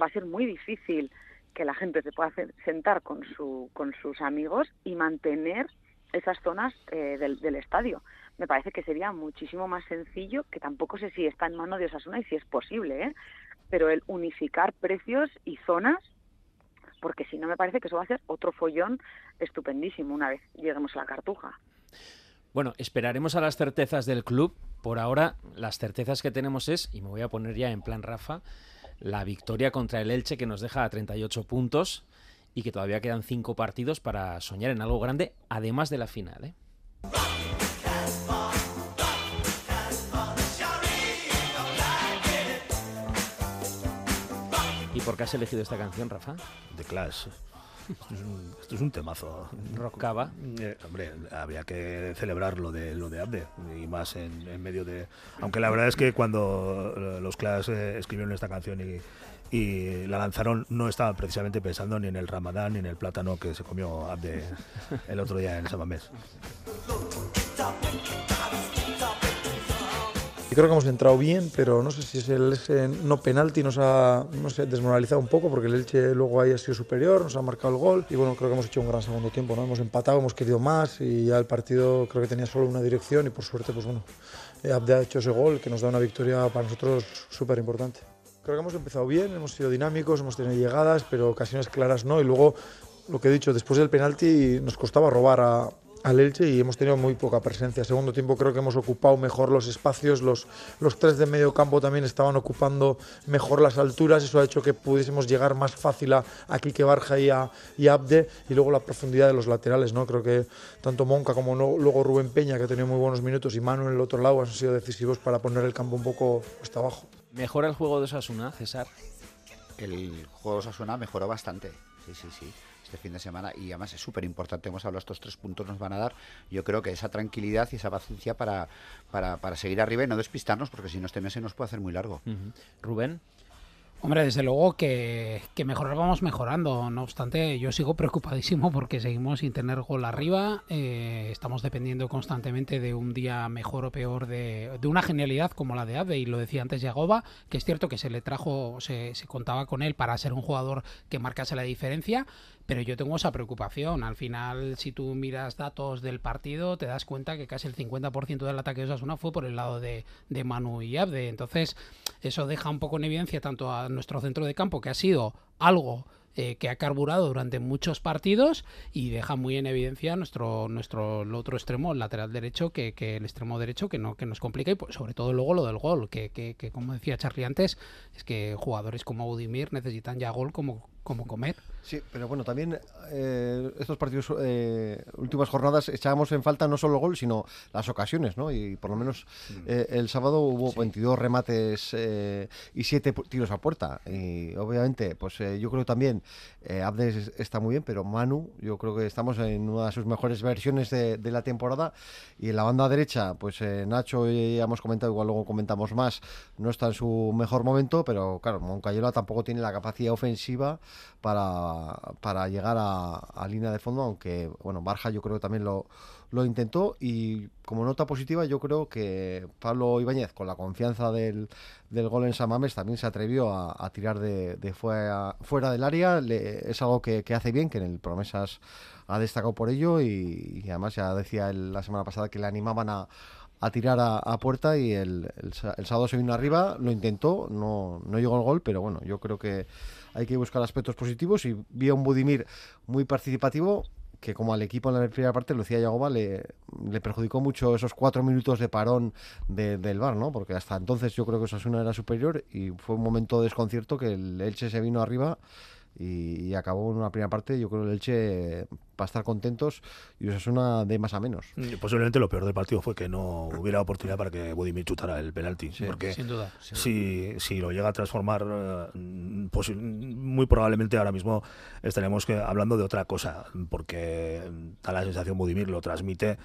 va a ser muy difícil que la gente se pueda sentar con, su, con sus amigos y mantener esas zonas eh, del, estadio me parece que sería muchísimo más sencillo, que tampoco sé si está en mano de Osasuna y si es posible, ¿eh? pero el unificar precios y zonas, porque si no me parece que eso va a ser otro follón estupendísimo una vez lleguemos a la cartuja. Bueno, esperaremos a las certezas del club. Por ahora, las certezas que tenemos es, y me voy a poner ya en plan Rafa, la victoria contra el Elche que nos deja a 38 puntos y que todavía quedan cinco partidos para soñar en algo grande, además de la final. ¿eh? ¿Y por qué has elegido esta canción, Rafa? The Clash. Esto es un, temazo. Rockaba. Eh, hombre, había que celebrar lo de lo de Abde y más en, medio de. Aunque la verdad es que cuando los Clash eh, escribieron esta canción y, y la lanzaron, no estaban precisamente pensando ni en el Ramadán ni en el plátano que se comió Abde el otro día en Samamés. Yo creo que hemos entrado bien, pero no sé si es el ese no penalti nos ha desmoralizado un poco porque el Elche luego ahí ha sido superior, nos ha marcado el gol y bueno, creo que hemos hecho un gran segundo tiempo, ¿no? Hemos empatado, hemos querido más y ya el partido creo que tenía solo una dirección y por suerte pues bueno, eh, Abde ha hecho ese gol que nos da una victoria para nosotros súper importante. Creo que hemos empezado bien, hemos sido dinámicos, hemos tenido llegadas, pero ocasiones claras no y luego lo que he dicho, después del penalti nos costaba robar a, al y hemos tenido muy poca presencia. Segundo tiempo creo que hemos ocupado mejor los espacios, los, tres de medio campo también estaban ocupando mejor las alturas, eso ha hecho que pudiésemos llegar más fácil a, a Barja y a, Abde y luego la profundidad de los laterales, ¿no? Creo que tanto Monca como luego Rubén Peña, que ha tenido muy buenos minutos, y Manu en el otro lado han sido decisivos para poner el campo un poco hasta abajo. ¿Mejora el juego de Osasuna, César? El juego de Osasuna mejoró bastante, sí, sí, sí este fin de semana y además es súper importante, hemos hablado, estos tres puntos nos van a dar, yo creo que esa tranquilidad y esa paciencia para, para, para seguir arriba y no despistarnos, porque si no este mes se nos puede hacer muy largo. Rubén. Hombre, desde luego que, que mejorar vamos mejorando. No obstante, yo sigo preocupadísimo porque seguimos sin tener gol arriba. Eh, estamos dependiendo constantemente de un día mejor o peor de, de una genialidad como la de Ave. Y lo decía antes Yagoba, que es cierto que se le trajo, se, se contaba con él para ser un jugador que marcase la diferencia. Pero yo tengo esa preocupación. Al final, si tú miras datos del partido, te das cuenta que casi el 50% del ataque de Osasuna fue por el lado de, de Manu y Abde. Entonces, eso deja un poco en evidencia tanto a nuestro centro de campo, que ha sido algo eh, que ha carburado durante muchos partidos y deja muy en evidencia nuestro nuestro otro extremo, el lateral derecho, que, que, el extremo derecho que no que nos complica y pues, sobre todo luego lo del gol, que, que, como decía Charlie antes, es que jugadores como Udimir necesitan ya gol como, como comer. Sí, pero bueno, también eh, estos partidos, eh, últimas jornadas, echábamos en falta no solo gol, sino las ocasiones, ¿no? Y por lo menos eh, el sábado hubo 22 remates eh, y 7 pu- tiros a puerta. Y obviamente, pues eh, yo creo también, eh, Abdes está muy bien, pero Manu, yo creo que estamos en una de sus mejores versiones de, de la temporada. Y en la banda derecha, pues Nacho, ya hemos comentado, igual luego comentamos más, no está en su mejor momento, pero claro, Moncayola tampoco tiene la capacidad ofensiva para, para llegar a, línea de fondo, aunque bueno, Barja yo creo que también lo, lo intentó. Y como nota positiva yo creo que Pablo Ibáñez con la confianza del, del gol en Samames también se atrevió a, tirar de, fuera, fuera del área, Le- es algo que, que hace bien, que en el Promesas ha destacado por ello. Y, además ya decía él la semana pasada que le animaban a, a tirar a, puerta y el, el el sábado se vino arriba, lo intentó, no, no llegó el gol, pero bueno, yo creo que hay que buscar aspectos positivos y vi a un Budimir muy participativo que como al equipo en la primera parte, lo decía Yagoba, le, le perjudicó mucho esos cuatro minutos de parón de- del bar, ¿no? Porque hasta entonces yo creo que Osasuna era superior y fue un momento de desconcierto que el Elche se vino arriba y, y acabó en una primera parte, yo creo que el Elche va a estar contentos y Osasuna de más a menos. Y Posiblemente lo peor del partido fue que no hubiera oportunidad para que Budimir chutara el penalti. porque sin duda. Si, si lo llega a transformar, eh, posi- muy probablemente ahora mismo estaremos hablando de otra cosa, porque da la sensación Budimir lo transmite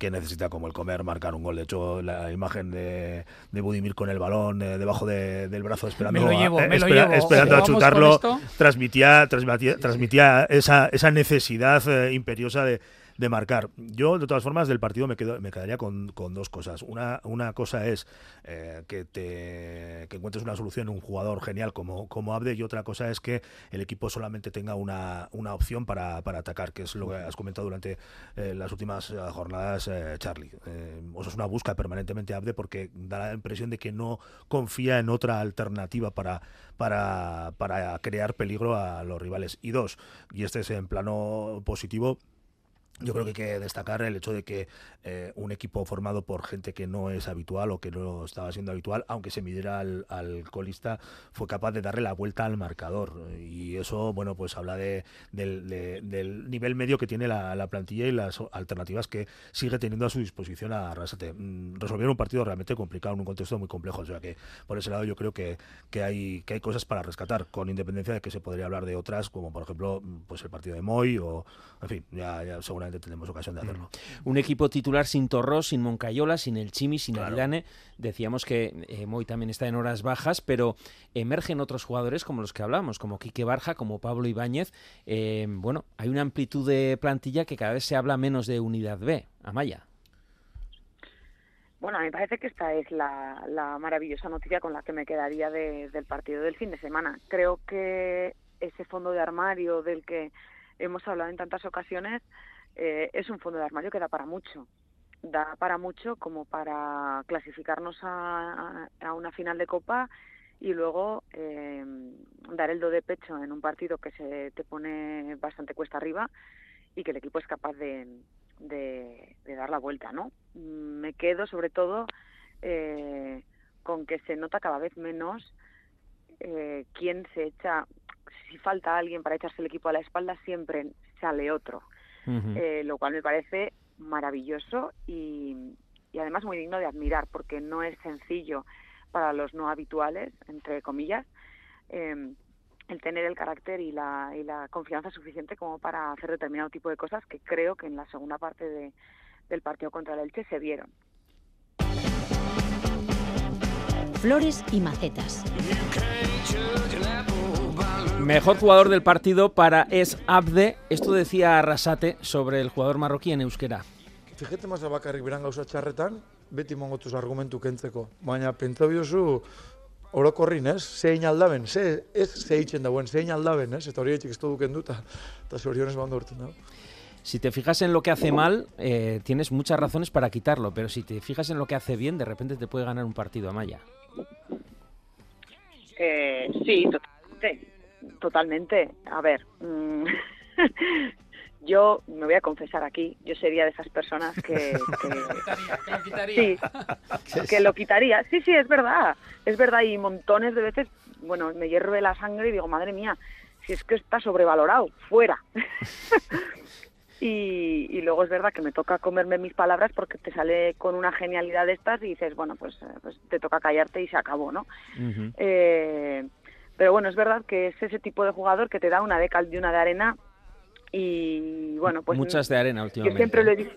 que necesita como el comer marcar un gol. De hecho, la imagen de, de Budimir con el balón eh, debajo de- del brazo esperando, Me lo a- llevo, eh, me lo espera- llevo. esperando a ¿Jugamos con chutarlo, transmitía, transmitía, transmitía esa, esa necesidad eh, imperiosa de, de marcar. Yo, de todas formas, del partido me, quedo, me quedaría con, con dos cosas. Una, una cosa es eh, que, te, que encuentres una solución en un jugador genial como, como Abde y otra cosa es que el equipo solamente tenga una, una opción para, para atacar, que es lo que has comentado durante eh, las últimas eh, jornadas, eh, Charlie. Eh, Osasuna busca permanentemente Abde porque da la impresión de que no confía en otra alternativa para, para, para crear peligro a los rivales. Y dos, y este es en plano positivo, yo creo que hay que destacar el hecho de que eh, un equipo formado por gente que no es habitual o que no estaba siendo habitual, aunque se midiera al, al colista, fue capaz de darle la vuelta al marcador. Y eso, bueno, pues habla de, del, de- del nivel medio que tiene la, la plantilla y las alternativas que sigue teniendo a su disposición a Arrasate. Mm, Resolvieron un partido realmente complicado en un contexto muy complejo. O sea que por ese lado yo creo que, que, hay, que hay cosas para rescatar, con independencia de que se podría hablar de otras, como por ejemplo pues el partido de Moy o, en fin, ya, ya seguramente tendremos ocasión de hacerlo. Un equipo titular sin Torrós, sin Moncayola, sin el Chimi, sin Aridane. Decíamos que eh, Moy también está en horas bajas, pero emergen otros jugadores como los que hablamos, como Quique Barja, como Pablo Ibáñez. Eh, bueno, hay una amplitud de plantilla que cada vez se habla menos de unidad B. Amaya. Bueno, a mí me parece que esta es la, la maravillosa noticia con la que me quedaría de- del partido del fin de semana. Creo que ese fondo de armario del que hemos hablado en tantas ocasiones eh, es un fondo de armario que da para mucho. Da para mucho como para clasificarnos a, a una final de Copa y luego eh, dar el do de pecho en un partido que se te pone bastante cuesta arriba y que el equipo es capaz de, dar la vuelta, ¿no? Mm, Me quedo sobre todo eh, con que se nota cada vez menos eh, quién se echa, si falta alguien para echarse el equipo a la espalda, siempre sale otro, Eh, lo cual me parece maravilloso y, y además muy digno de admirar, porque no es sencillo para los no habituales, entre comillas, eh, el tener el carácter y la, y la confianza suficiente como para hacer determinado tipo de cosas que creo que en la segunda parte de- del partido contra el Elche se vieron. Flores y macetas. Mejor jugador del partido para es Abde. Esto decía Arrasate sobre el jugador marroquí en euskera. Fijete masa bakarrik beran gauza txarretan, beti mongotuz argumentu kentzeko. Baina pentsa biozu, orokorrin, ez? Zein aldaben, ze, ez ze eitzen dauen, zein aldaben, ez? Eta hori etxik ez duken duta, eta zorionez bando urten dago. Si te fijas en lo que hace mal, eh, tienes muchas razones para quitarlo, pero si te fijas en lo que hace bien, de repente te puede ganar un partido, Amaya. Eh, sí, totalmente. Totalmente. A ver, mm, yo me voy a confesar aquí, yo sería de esas personas que, que- sí, que lo quitaría. Sí, sí, es verdad, es verdad y montones de veces, bueno, me hierve la sangre y digo, madre mía, si es que está sobrevalorado, fuera. y, y luego es verdad que me toca comerme mis palabras porque te sale con una genialidad de estas y dices, bueno, pues, eh, pues te toca callarte y se acabó, ¿no? Eh, pero bueno, es verdad que es ese tipo de jugador que te da una de cal y una de arena y bueno, pues Muchas de arena yo últimamente. siempre lo he dicho.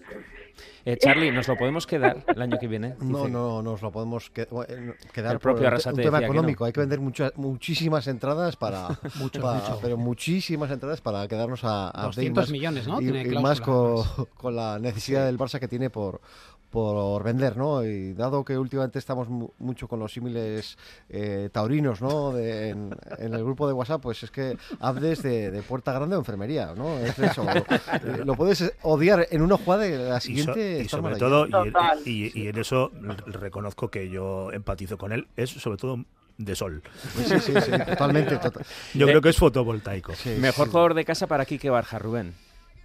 Eh, Charlie, ¿nos lo podemos quedar el año que viene? No, no, nos lo podemos que- eh, quedar El propio por Arrasate un tema que no. económico. Hay que vender muchas, muchísimas entradas para, Mucho, para- mucho. pero muchísimas entradas para quedarnos a, a 200 Abde y millones, ¿no? Y, Tiene y cláusula, más con, con la necesidad del Barça que tiene por por vender, ¿no? Y dado que últimamente estamos mu- mucho con los símiles eh, taurinos, ¿no? De- en, en el grupo de WhatsApp, pues es que Abdes de, de puerta grande o enfermería, ¿no? Es eso. Lo puedes odiar en una jugada y la Y, so- siguiente y estar sobre todo, y, y- y en eso reconozco que yo empatizo con él, es sobre todo de sol. Sí, sí, sí, totalmente. tota- Yo creo que es fotovoltaico. sí, Mejor sí. jugador de casa para Quique Barja, Rubén.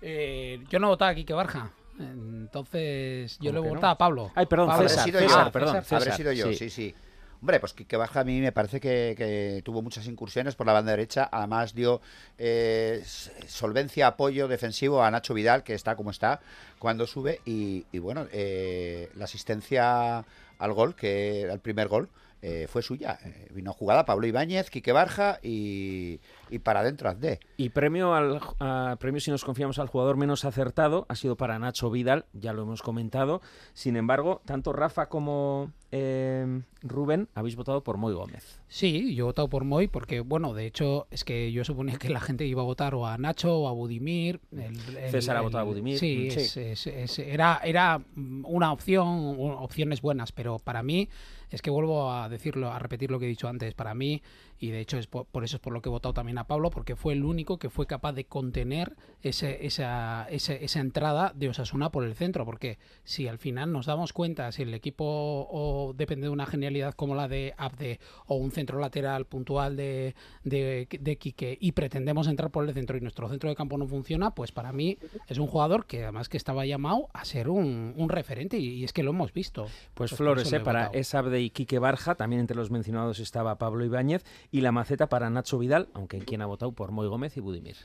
Eh, yo no votaba a Quique Barja. Entonces, yo le ¿Cómo que no? votaba a Pablo. Ay, perdón, Pablo. Habré César, sido César, yo. perdón, Habré César, sido yo, sí. sí, sí. Hombre, pues que Baja a mí me parece que, que tuvo muchas incursiones por la banda derecha. Además dio eh, solvencia, apoyo defensivo a Nacho Vidal, que está como está cuando sube. Y, y bueno, eh, la asistencia al gol, que era el primer gol, eh, fue suya. Eh, vino jugada Pablo Ibáñez, Quique Barja y, y para adentro Azde. Y premio al a- premio si nos confiamos al jugador menos acertado ha sido para Nacho Vidal, ya lo hemos comentado. Sin embargo, tanto Rafa como eh, Rubén habéis votado por Moy Gómez. Sí, yo he votado por Moy porque, bueno, de hecho, es que yo suponía que la gente iba a votar o a Nacho o a Budimir. el- el- César ha el- votado a Budimir. Sí, es- es- es- era, era una opción, opciones buenas, pero para mí, es que vuelvo a decirlo, a repetir lo que he dicho antes, para mí, y de hecho es por, por eso es por lo que he votado también a Pablo, porque fue el único que fue capaz de contener ese, esa, ese- esa entrada de Osasuna por el centro, porque si al final nos damos cuenta, si el equipo o depende de una genialidad como la de Abde o un centro lateral puntual de, de, de Quique y pretendemos entrar por el centro y nuestro centro de campo no funciona, pues para mí es un jugador que además que estaba llamado a ser un, un referente y, y es que lo hemos visto. Pues, Flores, eh, para votado. Esabde y Quique Barja, también entre los mencionados estaba Pablo Ibáñez y la maceta para Nacho Vidal, aunque quien ha votado por Moy Gómez y Budimir.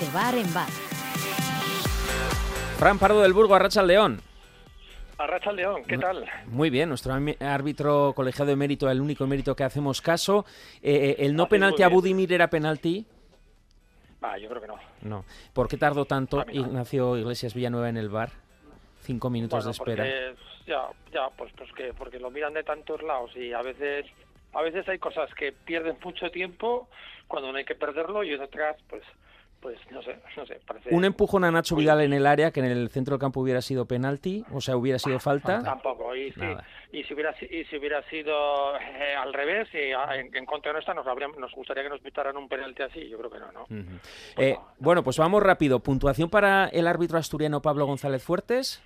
De bar en bar. Fran Pardo del Burgo, Arracha León. Arracha León, ¿qué tal? Muy bien, nuestro árbitro colegiado de mérito, el único mérito que hacemos caso. Eh, ¿El no Así penalti a. Budimir era penalti? Ah, yo creo que no. No. ¿Por qué tardó tanto. Ignacio Iglesias Villanueva en el bar? Cinco minutos Bueno, de espera. porque ya, ya, pues, pues que porque lo miran de tantos lados y a veces, a veces hay cosas que pierden mucho tiempo cuando no hay que perderlo y otras, pues, pues no sé, no sé, parece. Un empujón a Nacho Vidal en el área que en el centro del campo hubiera sido penalti, o sea, hubiera sido falta. Tampoco, y si, y si hubiera y si hubiera sido eh, al revés y a- en, en contra nuestra nos nos gustaría que nos pitaran un penalti así, yo creo que no, ¿no? Ujú. Eh, bueno, pues vamos rápido. Puntuación para el árbitro asturiano Pablo González Fuertes.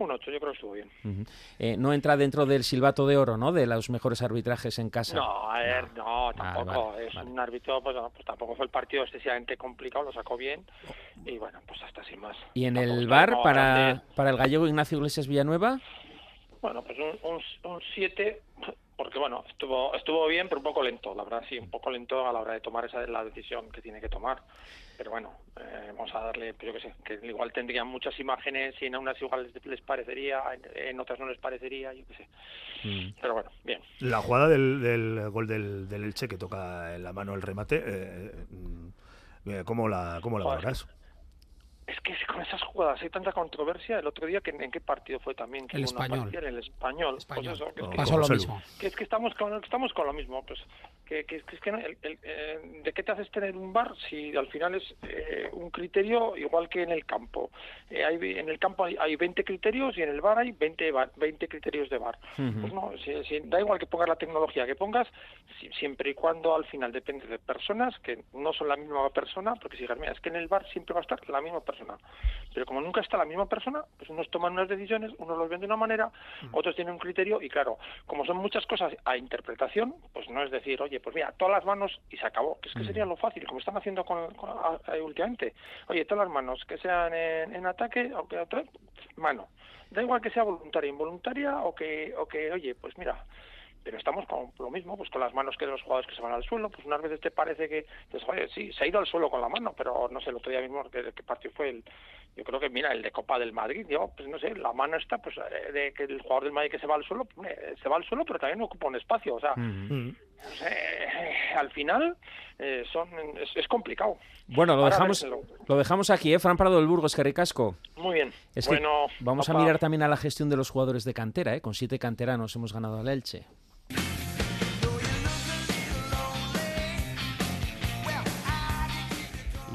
Un 8, yo creo que estuvo bien. Eh, no entra dentro del silbato de oro, ¿no? De los mejores arbitrajes en casa. No, a ver, no, tampoco. vale, es vale. un árbitro, pues, pues tampoco fue el partido excesivamente complicado, lo sacó bien. Y bueno, pues hasta sin más. Y en Tampoco el bar para, grande. para el gallego Ignacio Iglesias Villanueva. Bueno, pues un 7, porque bueno, estuvo estuvo bien, pero un poco lento, la verdad, sí, un poco lento a la hora de tomar esa la decisión que tiene que tomar. Pero bueno, eh, vamos a darle, pues yo qué sé, que igual tendrían muchas imágenes y en unas igual les, les parecería, en, en otras no les parecería, yo qué sé. Mm. Pero bueno, bien. La jugada del, del gol del, del Elche que toca en la mano el remate, eh, mm, eh, ¿cómo la, cómo la valoras? Es que con esas jugadas hay tanta controversia. El otro día, que ¿en qué partido fue también? Que El español. el español. Pues Español. eso, que, Oh, que- Pasó lo mismo. que es que estamos con, estamos con lo mismo. Pues que, que, que es que no, el- el, eh, ¿de qué te haces tener un bar si al final es eh, un criterio igual que en el campo? Eh, hay, en el campo hay, hay 20 criterios y en el bar hay 20, bar- 20 criterios de bar. Pues no, si- si- da igual que pongas la tecnología que pongas, si- siempre y cuando al final depende de personas que no son la misma persona, porque si digas, mira, es que en el bar siempre va a estar la misma persona. Pero como nunca está la misma persona, pues unos toman unas decisiones, unos los ven de una manera, otros tienen un criterio y claro, como son muchas cosas a interpretación, pues no es decir, oye, pues mira, todas las manos y se acabó, que es que sería lo fácil, como están haciendo con, últimamente. Oye, todas las manos, que sean en, ataque o que mano. Da igual que sea voluntaria, involuntaria o que, o que, oye, pues mira, pero estamos con lo mismo, pues con las manos que de los jugadores que se van al suelo, pues unas veces te parece que, pues, oye, sí, se ha ido al suelo con la mano, pero no sé, el otro día mismo, que, que partido fue el, yo creo que, mira, el de Copa del Madrid, yo, pues no sé, la mano está, pues, eh, de que el jugador del Madrid que se va al suelo, pues, se va al suelo, pero también ocupa un espacio, o sea, sé, al final eh, son, es, complicado. Bueno, lo dejamos, lo dejamos aquí, ¿eh? Fran Prado del Burgos, que ricasco. Muy bien. bueno, vamos a mirar también a la gestión de los jugadores de cantera, ¿eh? Con siete canteranos hemos ganado al Elche.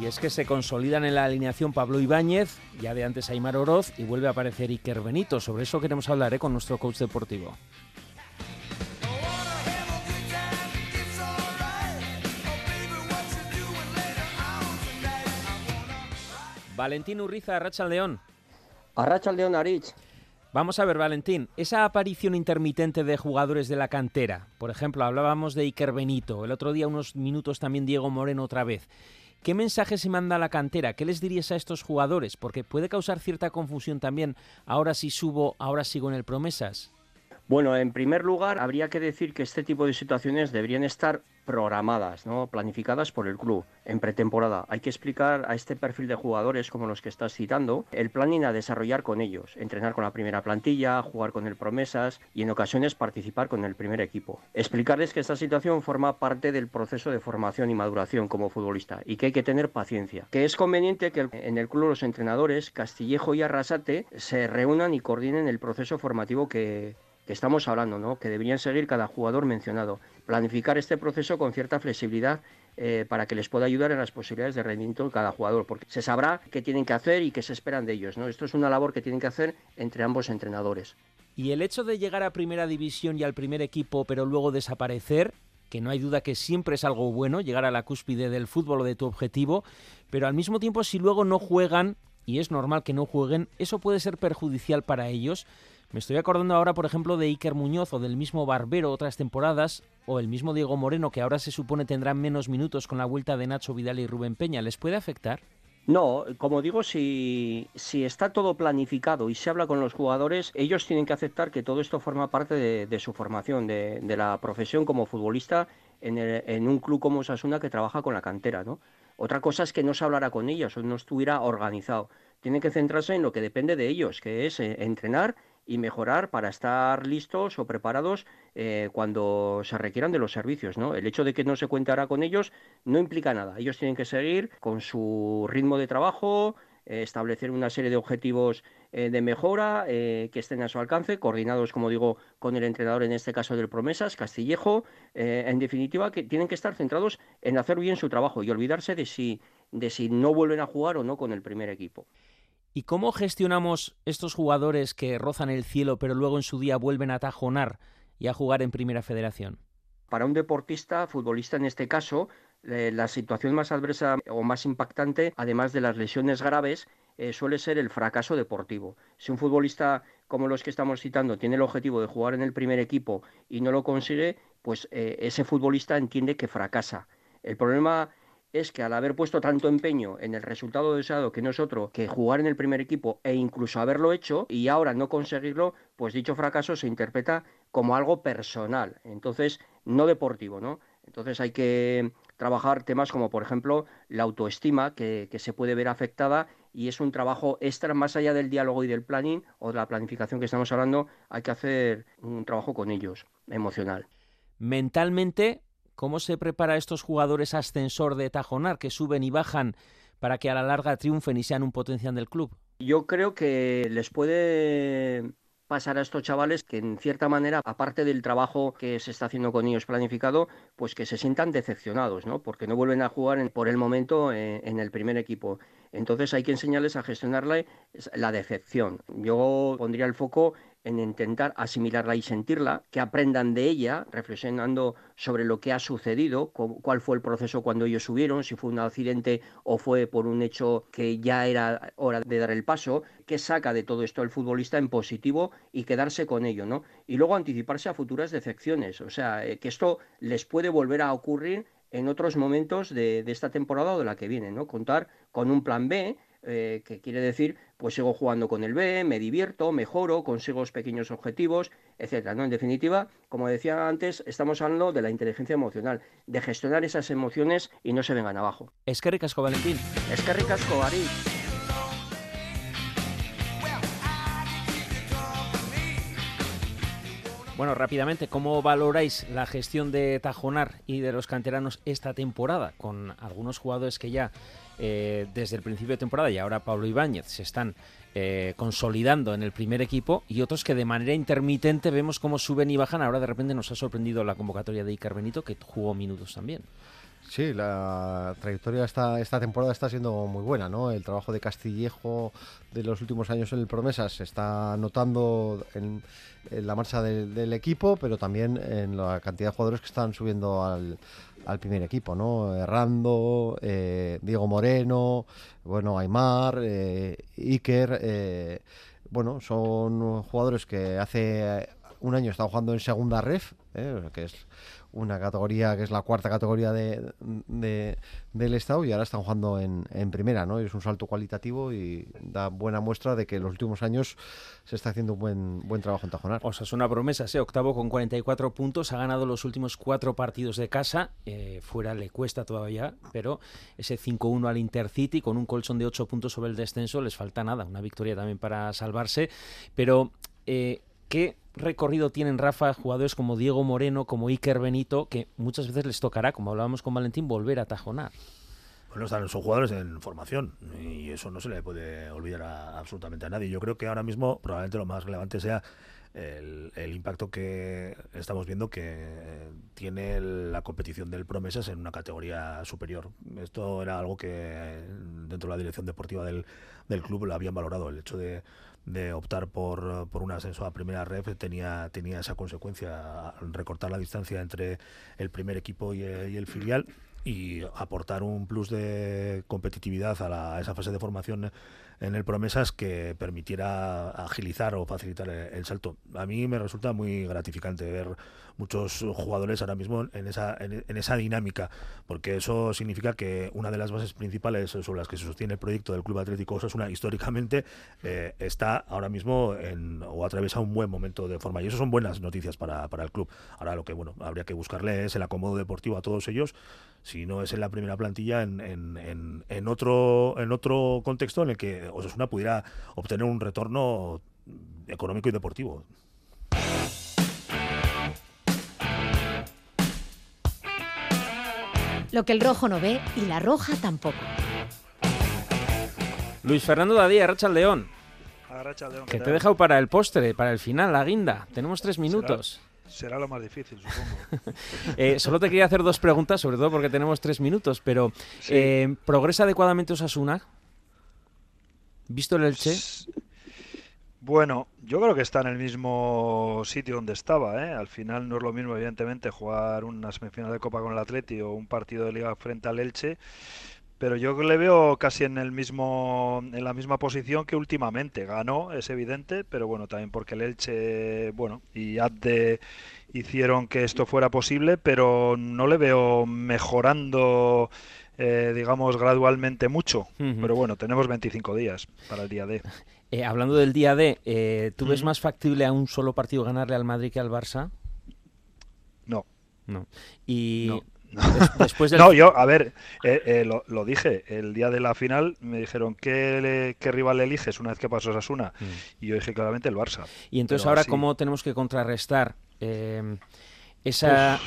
Y es que se consolidan en la alineación Pablo Ibáñez, ya de antes Aymar Oroz, y vuelve a aparecer Iker Benito. Sobre eso queremos hablar ¿eh? con nuestro coach deportivo. Valentín Urriza, Arracha León. Arracha León, Arich. Vamos a ver, Valentín, esa aparición intermitente de jugadores de la cantera, por ejemplo, hablábamos de Iker Benito, el otro día unos minutos también Diego Moreno otra vez. ¿Qué mensaje se manda a la cantera? ¿Qué les dirías a estos jugadores? Porque puede causar cierta confusión también. Ahora sí subo, ahora sigo en el promesas. Bueno, en primer lugar, habría que decir que este tipo de situaciones deberían estar programadas, ¿no? planificadas por el club en pretemporada. Hay que explicar a este perfil de jugadores como los que estás citando el planning a desarrollar con ellos, entrenar con la primera plantilla, jugar con el promesas y en ocasiones participar con el primer equipo. Explicarles que esta situación forma parte del proceso de formación y maduración como futbolista y que hay que tener paciencia. Que es conveniente que en el club los entrenadores Castillejo y Arrasate se reúnan y coordinen el proceso formativo que, que estamos hablando, ¿no? que deberían seguir cada jugador mencionado. Planificar este proceso con cierta flexibilidad eh, para que les pueda ayudar en las posibilidades de rendimiento de cada jugador, porque se sabrá qué tienen que hacer y qué se esperan de ellos. ¿no? Esto es una labor que tienen que hacer entre ambos entrenadores. Y el hecho de llegar a primera división y al primer equipo, pero luego desaparecer, que no hay duda que siempre es algo bueno, llegar a la cúspide del fútbol o de tu objetivo, pero al mismo tiempo si luego no juegan, y es normal que no jueguen, eso puede ser perjudicial para ellos. Me estoy acordando ahora, por ejemplo, de Iker Muñoz o del mismo Barbero otras temporadas, o el mismo Diego Moreno, que ahora se supone tendrán menos minutos con la vuelta de Nacho Vidal y Rubén Peña. ¿Les puede afectar? No, como digo, si, si está todo planificado y se habla con los jugadores, ellos tienen que aceptar que todo esto forma parte de, su formación, de, la profesión como futbolista en, en, un club como Sasuna que trabaja con la cantera, ¿no? Otra cosa es que no se hablara con ellos o no estuviera organizado. Tienen que centrarse en lo que depende de ellos, que es eh, entrenar y mejorar para estar listos o preparados eh, cuando se requieran de los servicios. ¿no? El hecho de que no se cuentara con ellos no implica nada. Ellos tienen que seguir con su ritmo de trabajo, eh, establecer una serie de objetivos eh, de mejora que estén a su alcance, coordinados, como digo, con el entrenador, en este caso del Promesas, Castillejo. en definitiva, que tienen que estar centrados en hacer bien su trabajo y olvidarse de si, de si no vuelven a jugar o no con el primer equipo. ¿Y cómo gestionamos estos jugadores que rozan el cielo pero luego en su día vuelven a tajonar y a jugar en Primera Federación? Para un deportista, futbolista en este caso, eh, la situación más adversa o más impactante, además de las lesiones graves, eh, suele ser el fracaso deportivo. Si un futbolista como los que estamos citando tiene el objetivo de jugar en el primer equipo y no lo consigue, pues eh, ese futbolista entiende que fracasa. El problema es que al haber puesto tanto empeño en el resultado deseado que nosotros, que jugar en el primer equipo e incluso haberlo hecho y ahora no conseguirlo, pues dicho fracaso se interpreta como algo personal, entonces no deportivo, ¿no? Entonces hay que trabajar temas como por ejemplo la autoestima que, que se puede ver afectada y es un trabajo extra más allá del diálogo y del planning o de la planificación que estamos hablando, hay que hacer un trabajo con ellos, emocional. Mentalmente ¿Cómo se prepara estos jugadores ascensor de Tajonar que suben y bajan para que a la larga triunfen y sean un potencial del club? Yo creo que les puede pasar a estos chavales que en cierta manera, aparte del trabajo que se está haciendo con ellos planificado, pues que se sientan decepcionados, ¿no? Porque no vuelven a jugar por el momento en, en, el primer equipo. Entonces hay que enseñarles a gestionar la, la decepción. Yo pondría el foco en intentar asimilarla y sentirla, que aprendan de ella, reflexionando sobre lo que ha sucedido, cuál fue el proceso cuando ellos subieron, si fue un accidente o fue por un hecho que ya era hora de dar el paso, qué saca de todo esto el futbolista en positivo y quedarse con ello, ¿no? Y luego anticiparse a futuras decepciones, o sea, eh, que esto les puede volver a ocurrir en otros momentos de, esta temporada o de la que viene, ¿no? Contar con un plan B, eh, que quiere decir, pues sigo jugando con el B, me divierto, mejoro, consigo pequeños objetivos, etcétera. ¿no? En definitiva, como decía antes, estamos hablando de la inteligencia emocional, de gestionar esas emociones y no se vengan abajo. Es que ricasco, Valentín. Es que ricasco, Ari. Bueno, rápidamente, ¿cómo valoráis la gestión de Tajonar y de los canteranos esta temporada? Con algunos jugadores que ya eh, desde el principio de temporada y ahora Pablo Ibáñez se están eh, consolidando en el primer equipo y otros que de manera intermitente vemos cómo suben y bajan. Ahora de repente nos ha sorprendido la convocatoria de Icar Benito que jugó minutos también. Sí, la trayectoria esta, esta temporada está siendo muy buena, ¿no? El trabajo de Castillejo de los últimos años en el Promesas se está notando en, la marcha del equipo, pero también en la cantidad de jugadores que están subiendo al, al primer equipo, ¿no? Errando, eh, Diego Moreno, bueno, Aymar, eh, Iker, eh, bueno, son jugadores que hace un año estaban jugando en segunda ref, que es una categoría que es la cuarta categoría de, del Estado y ahora están jugando en, en, primera, ¿no? es un salto cualitativo y da buena muestra de que en los últimos años se está haciendo un buen, buen trabajo en Tajonar. O sea, es una promesa, ¿sí? octavo con 44 puntos, ha ganado los últimos cuatro partidos de casa, eh, fuera le cuesta todavía, pero ese 5-1 al Intercity con un colchón de 8 puntos sobre el descenso les falta nada, una victoria también para salvarse, pero... Eh, ¿Qué recorrido tienen, Rafa, jugadores como Diego Moreno, como Iker Benito, que muchas veces les tocará, como hablábamos con Valentín, volver a tajonar? Bueno, son jugadores en formación y eso no se le puede olvidar absolutamente a nadie. Yo creo que ahora mismo probablemente lo más relevante sea el, impacto que estamos viendo que tiene la competición del Promesas en una categoría superior. Esto era algo que dentro de la dirección deportiva del club lo habían valorado, el hecho de de optar por, por un ascenso a primera red tenía, tenía esa consecuencia, recortar la distancia entre el primer equipo y el, filial y aportar un plus de competitividad a, a esa fase de formación en el Promesas que permitiera agilizar o facilitar el, salto. A mí me resulta muy gratificante ver muchos jugadores ahora mismo en esa, en, esa dinámica, porque eso significa que una de las bases principales sobre las que se sostiene el proyecto del Club Atlético Osasuna históricamente eh, está ahora mismo en, o atraviesa un buen momento de forma y eso son buenas noticias para, para el club. Ahora lo que bueno habría que buscarle es el acomodo deportivo a todos ellos, si no es en la primera plantilla, en, en, en otro, en otro contexto en el que Osasuna pudiera obtener un retorno económico y deportivo. Lo que el rojo no ve y la roja tampoco. Luis Fernando Dadía, Racha León. Que te he dejado para el postre, para el final, la guinda. Tenemos tres minutos. Será, lo más difícil, supongo. Eh, solo te quería hacer dos preguntas, sobre todo porque tenemos tres minutos, pero eh, ¿progresa adecuadamente Osasuna? ¿Visto el Elche? Bueno, yo creo que está en el mismo sitio donde estaba. ¿eh? Al final no es lo mismo, evidentemente, jugar una semifinal de Copa con el Atleti o un partido de Liga frente al Elche. Pero yo le veo casi en el mismo, en la misma posición que últimamente. Ganó, es evidente, pero bueno, también porque el Elche, bueno, y Adde hicieron que esto fuera posible, pero no le veo mejorando eh, digamos, gradualmente mucho. Pero bueno, tenemos 25 días para el día D. Eh, hablando del día D, eh, ¿tú ves más factible a un solo partido ganarle al Madrid que al Barça? No. No. Y no. después No, yo, a ver, lo, dije, el día de la final me dijeron ¿qué, qué rival eliges una vez que pasó Sasuna? Mm. Y yo dije claramente el Barça. Y entonces ahora, ¿cómo tenemos que contrarrestar esa,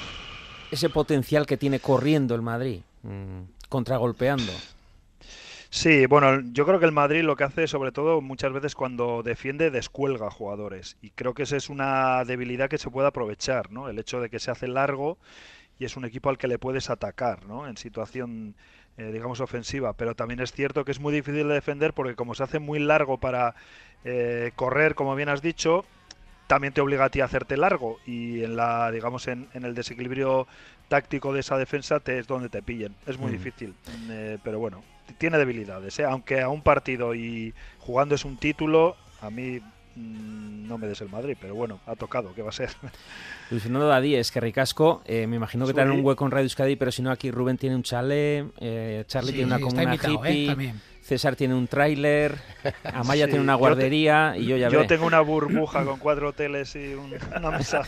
ese potencial que tiene corriendo el Madrid? Mm contragolpeando. Sí, bueno, yo creo que el Madrid lo que hace, sobre todo muchas veces cuando defiende, descuelga jugadores. Y creo que esa es una debilidad que se puede aprovechar, ¿no? El hecho de que se hace largo y es un equipo al que le puedes atacar, ¿no? En situación, eh, digamos, ofensiva. Pero también es cierto que es muy difícil de defender porque como se hace muy largo para eh, correr, como bien has dicho, también te obliga a ti a hacerte largo y en la digamos en, en el desequilibrio táctico de esa defensa te, es donde te pillen. Es muy Mm. difícil, eh, pero bueno, tiene debilidades. ¿eh? Aunque a un partido y jugando es un título, a mí no me des el Madrid, pero bueno, ha tocado, ¿qué va a ser? Luis Fernando Dadí, es que ricasco. eh, me imagino que te dan Sí. un hueco en Radio Euskadi, pero si no, aquí Rubén tiene un chale, eh, Charlie Sí, tiene una comuna invitado, ¿eh? hippie, También. César tiene un tráiler, Amaya Sí, tiene una yo te- guardería y yo ya Yo ve. tengo una burbuja con cuatro hoteles y un- una mesa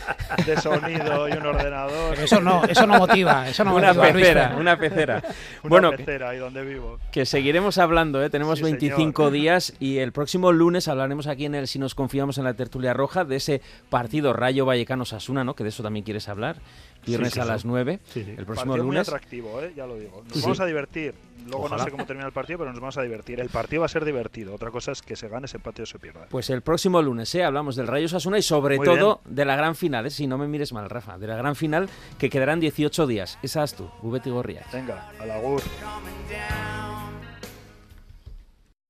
de sonido y un ordenador. Pero eso no, eso no motiva, eso no una motiva a Luis pecera, una pecera. Una bueno, que- pecera ahí donde vivo. Que seguiremos hablando, ¿eh? tenemos Sí, 25 señor. días y el próximo lunes hablaremos aquí en el Si nos confiamos en la tertulia roja de ese partido Rayo Vallecano Sasuna, ¿no? Que de eso también quieres hablar. Viernes Sí, sí, a las 9. Sí, sí. El próximo Partido muy lunes. atractivo, ¿eh? ya lo digo. Nos Sí, vamos sí. a divertir. Luego Ojalá. no sé cómo termina el partido, pero nos vamos a divertir. El partido va a ser divertido. Otra cosa es que se gane, ese empate o se pierda. Pues el próximo lunes, ¿eh? Hablamos del Rayo Sasuna y sobre Muy todo de la gran final, ¿eh? Si no me mires mal, Rafa. De la gran final que quedarán 18 días. Esa es tú, Bubeti Gorria. Venga, al agur. coming down.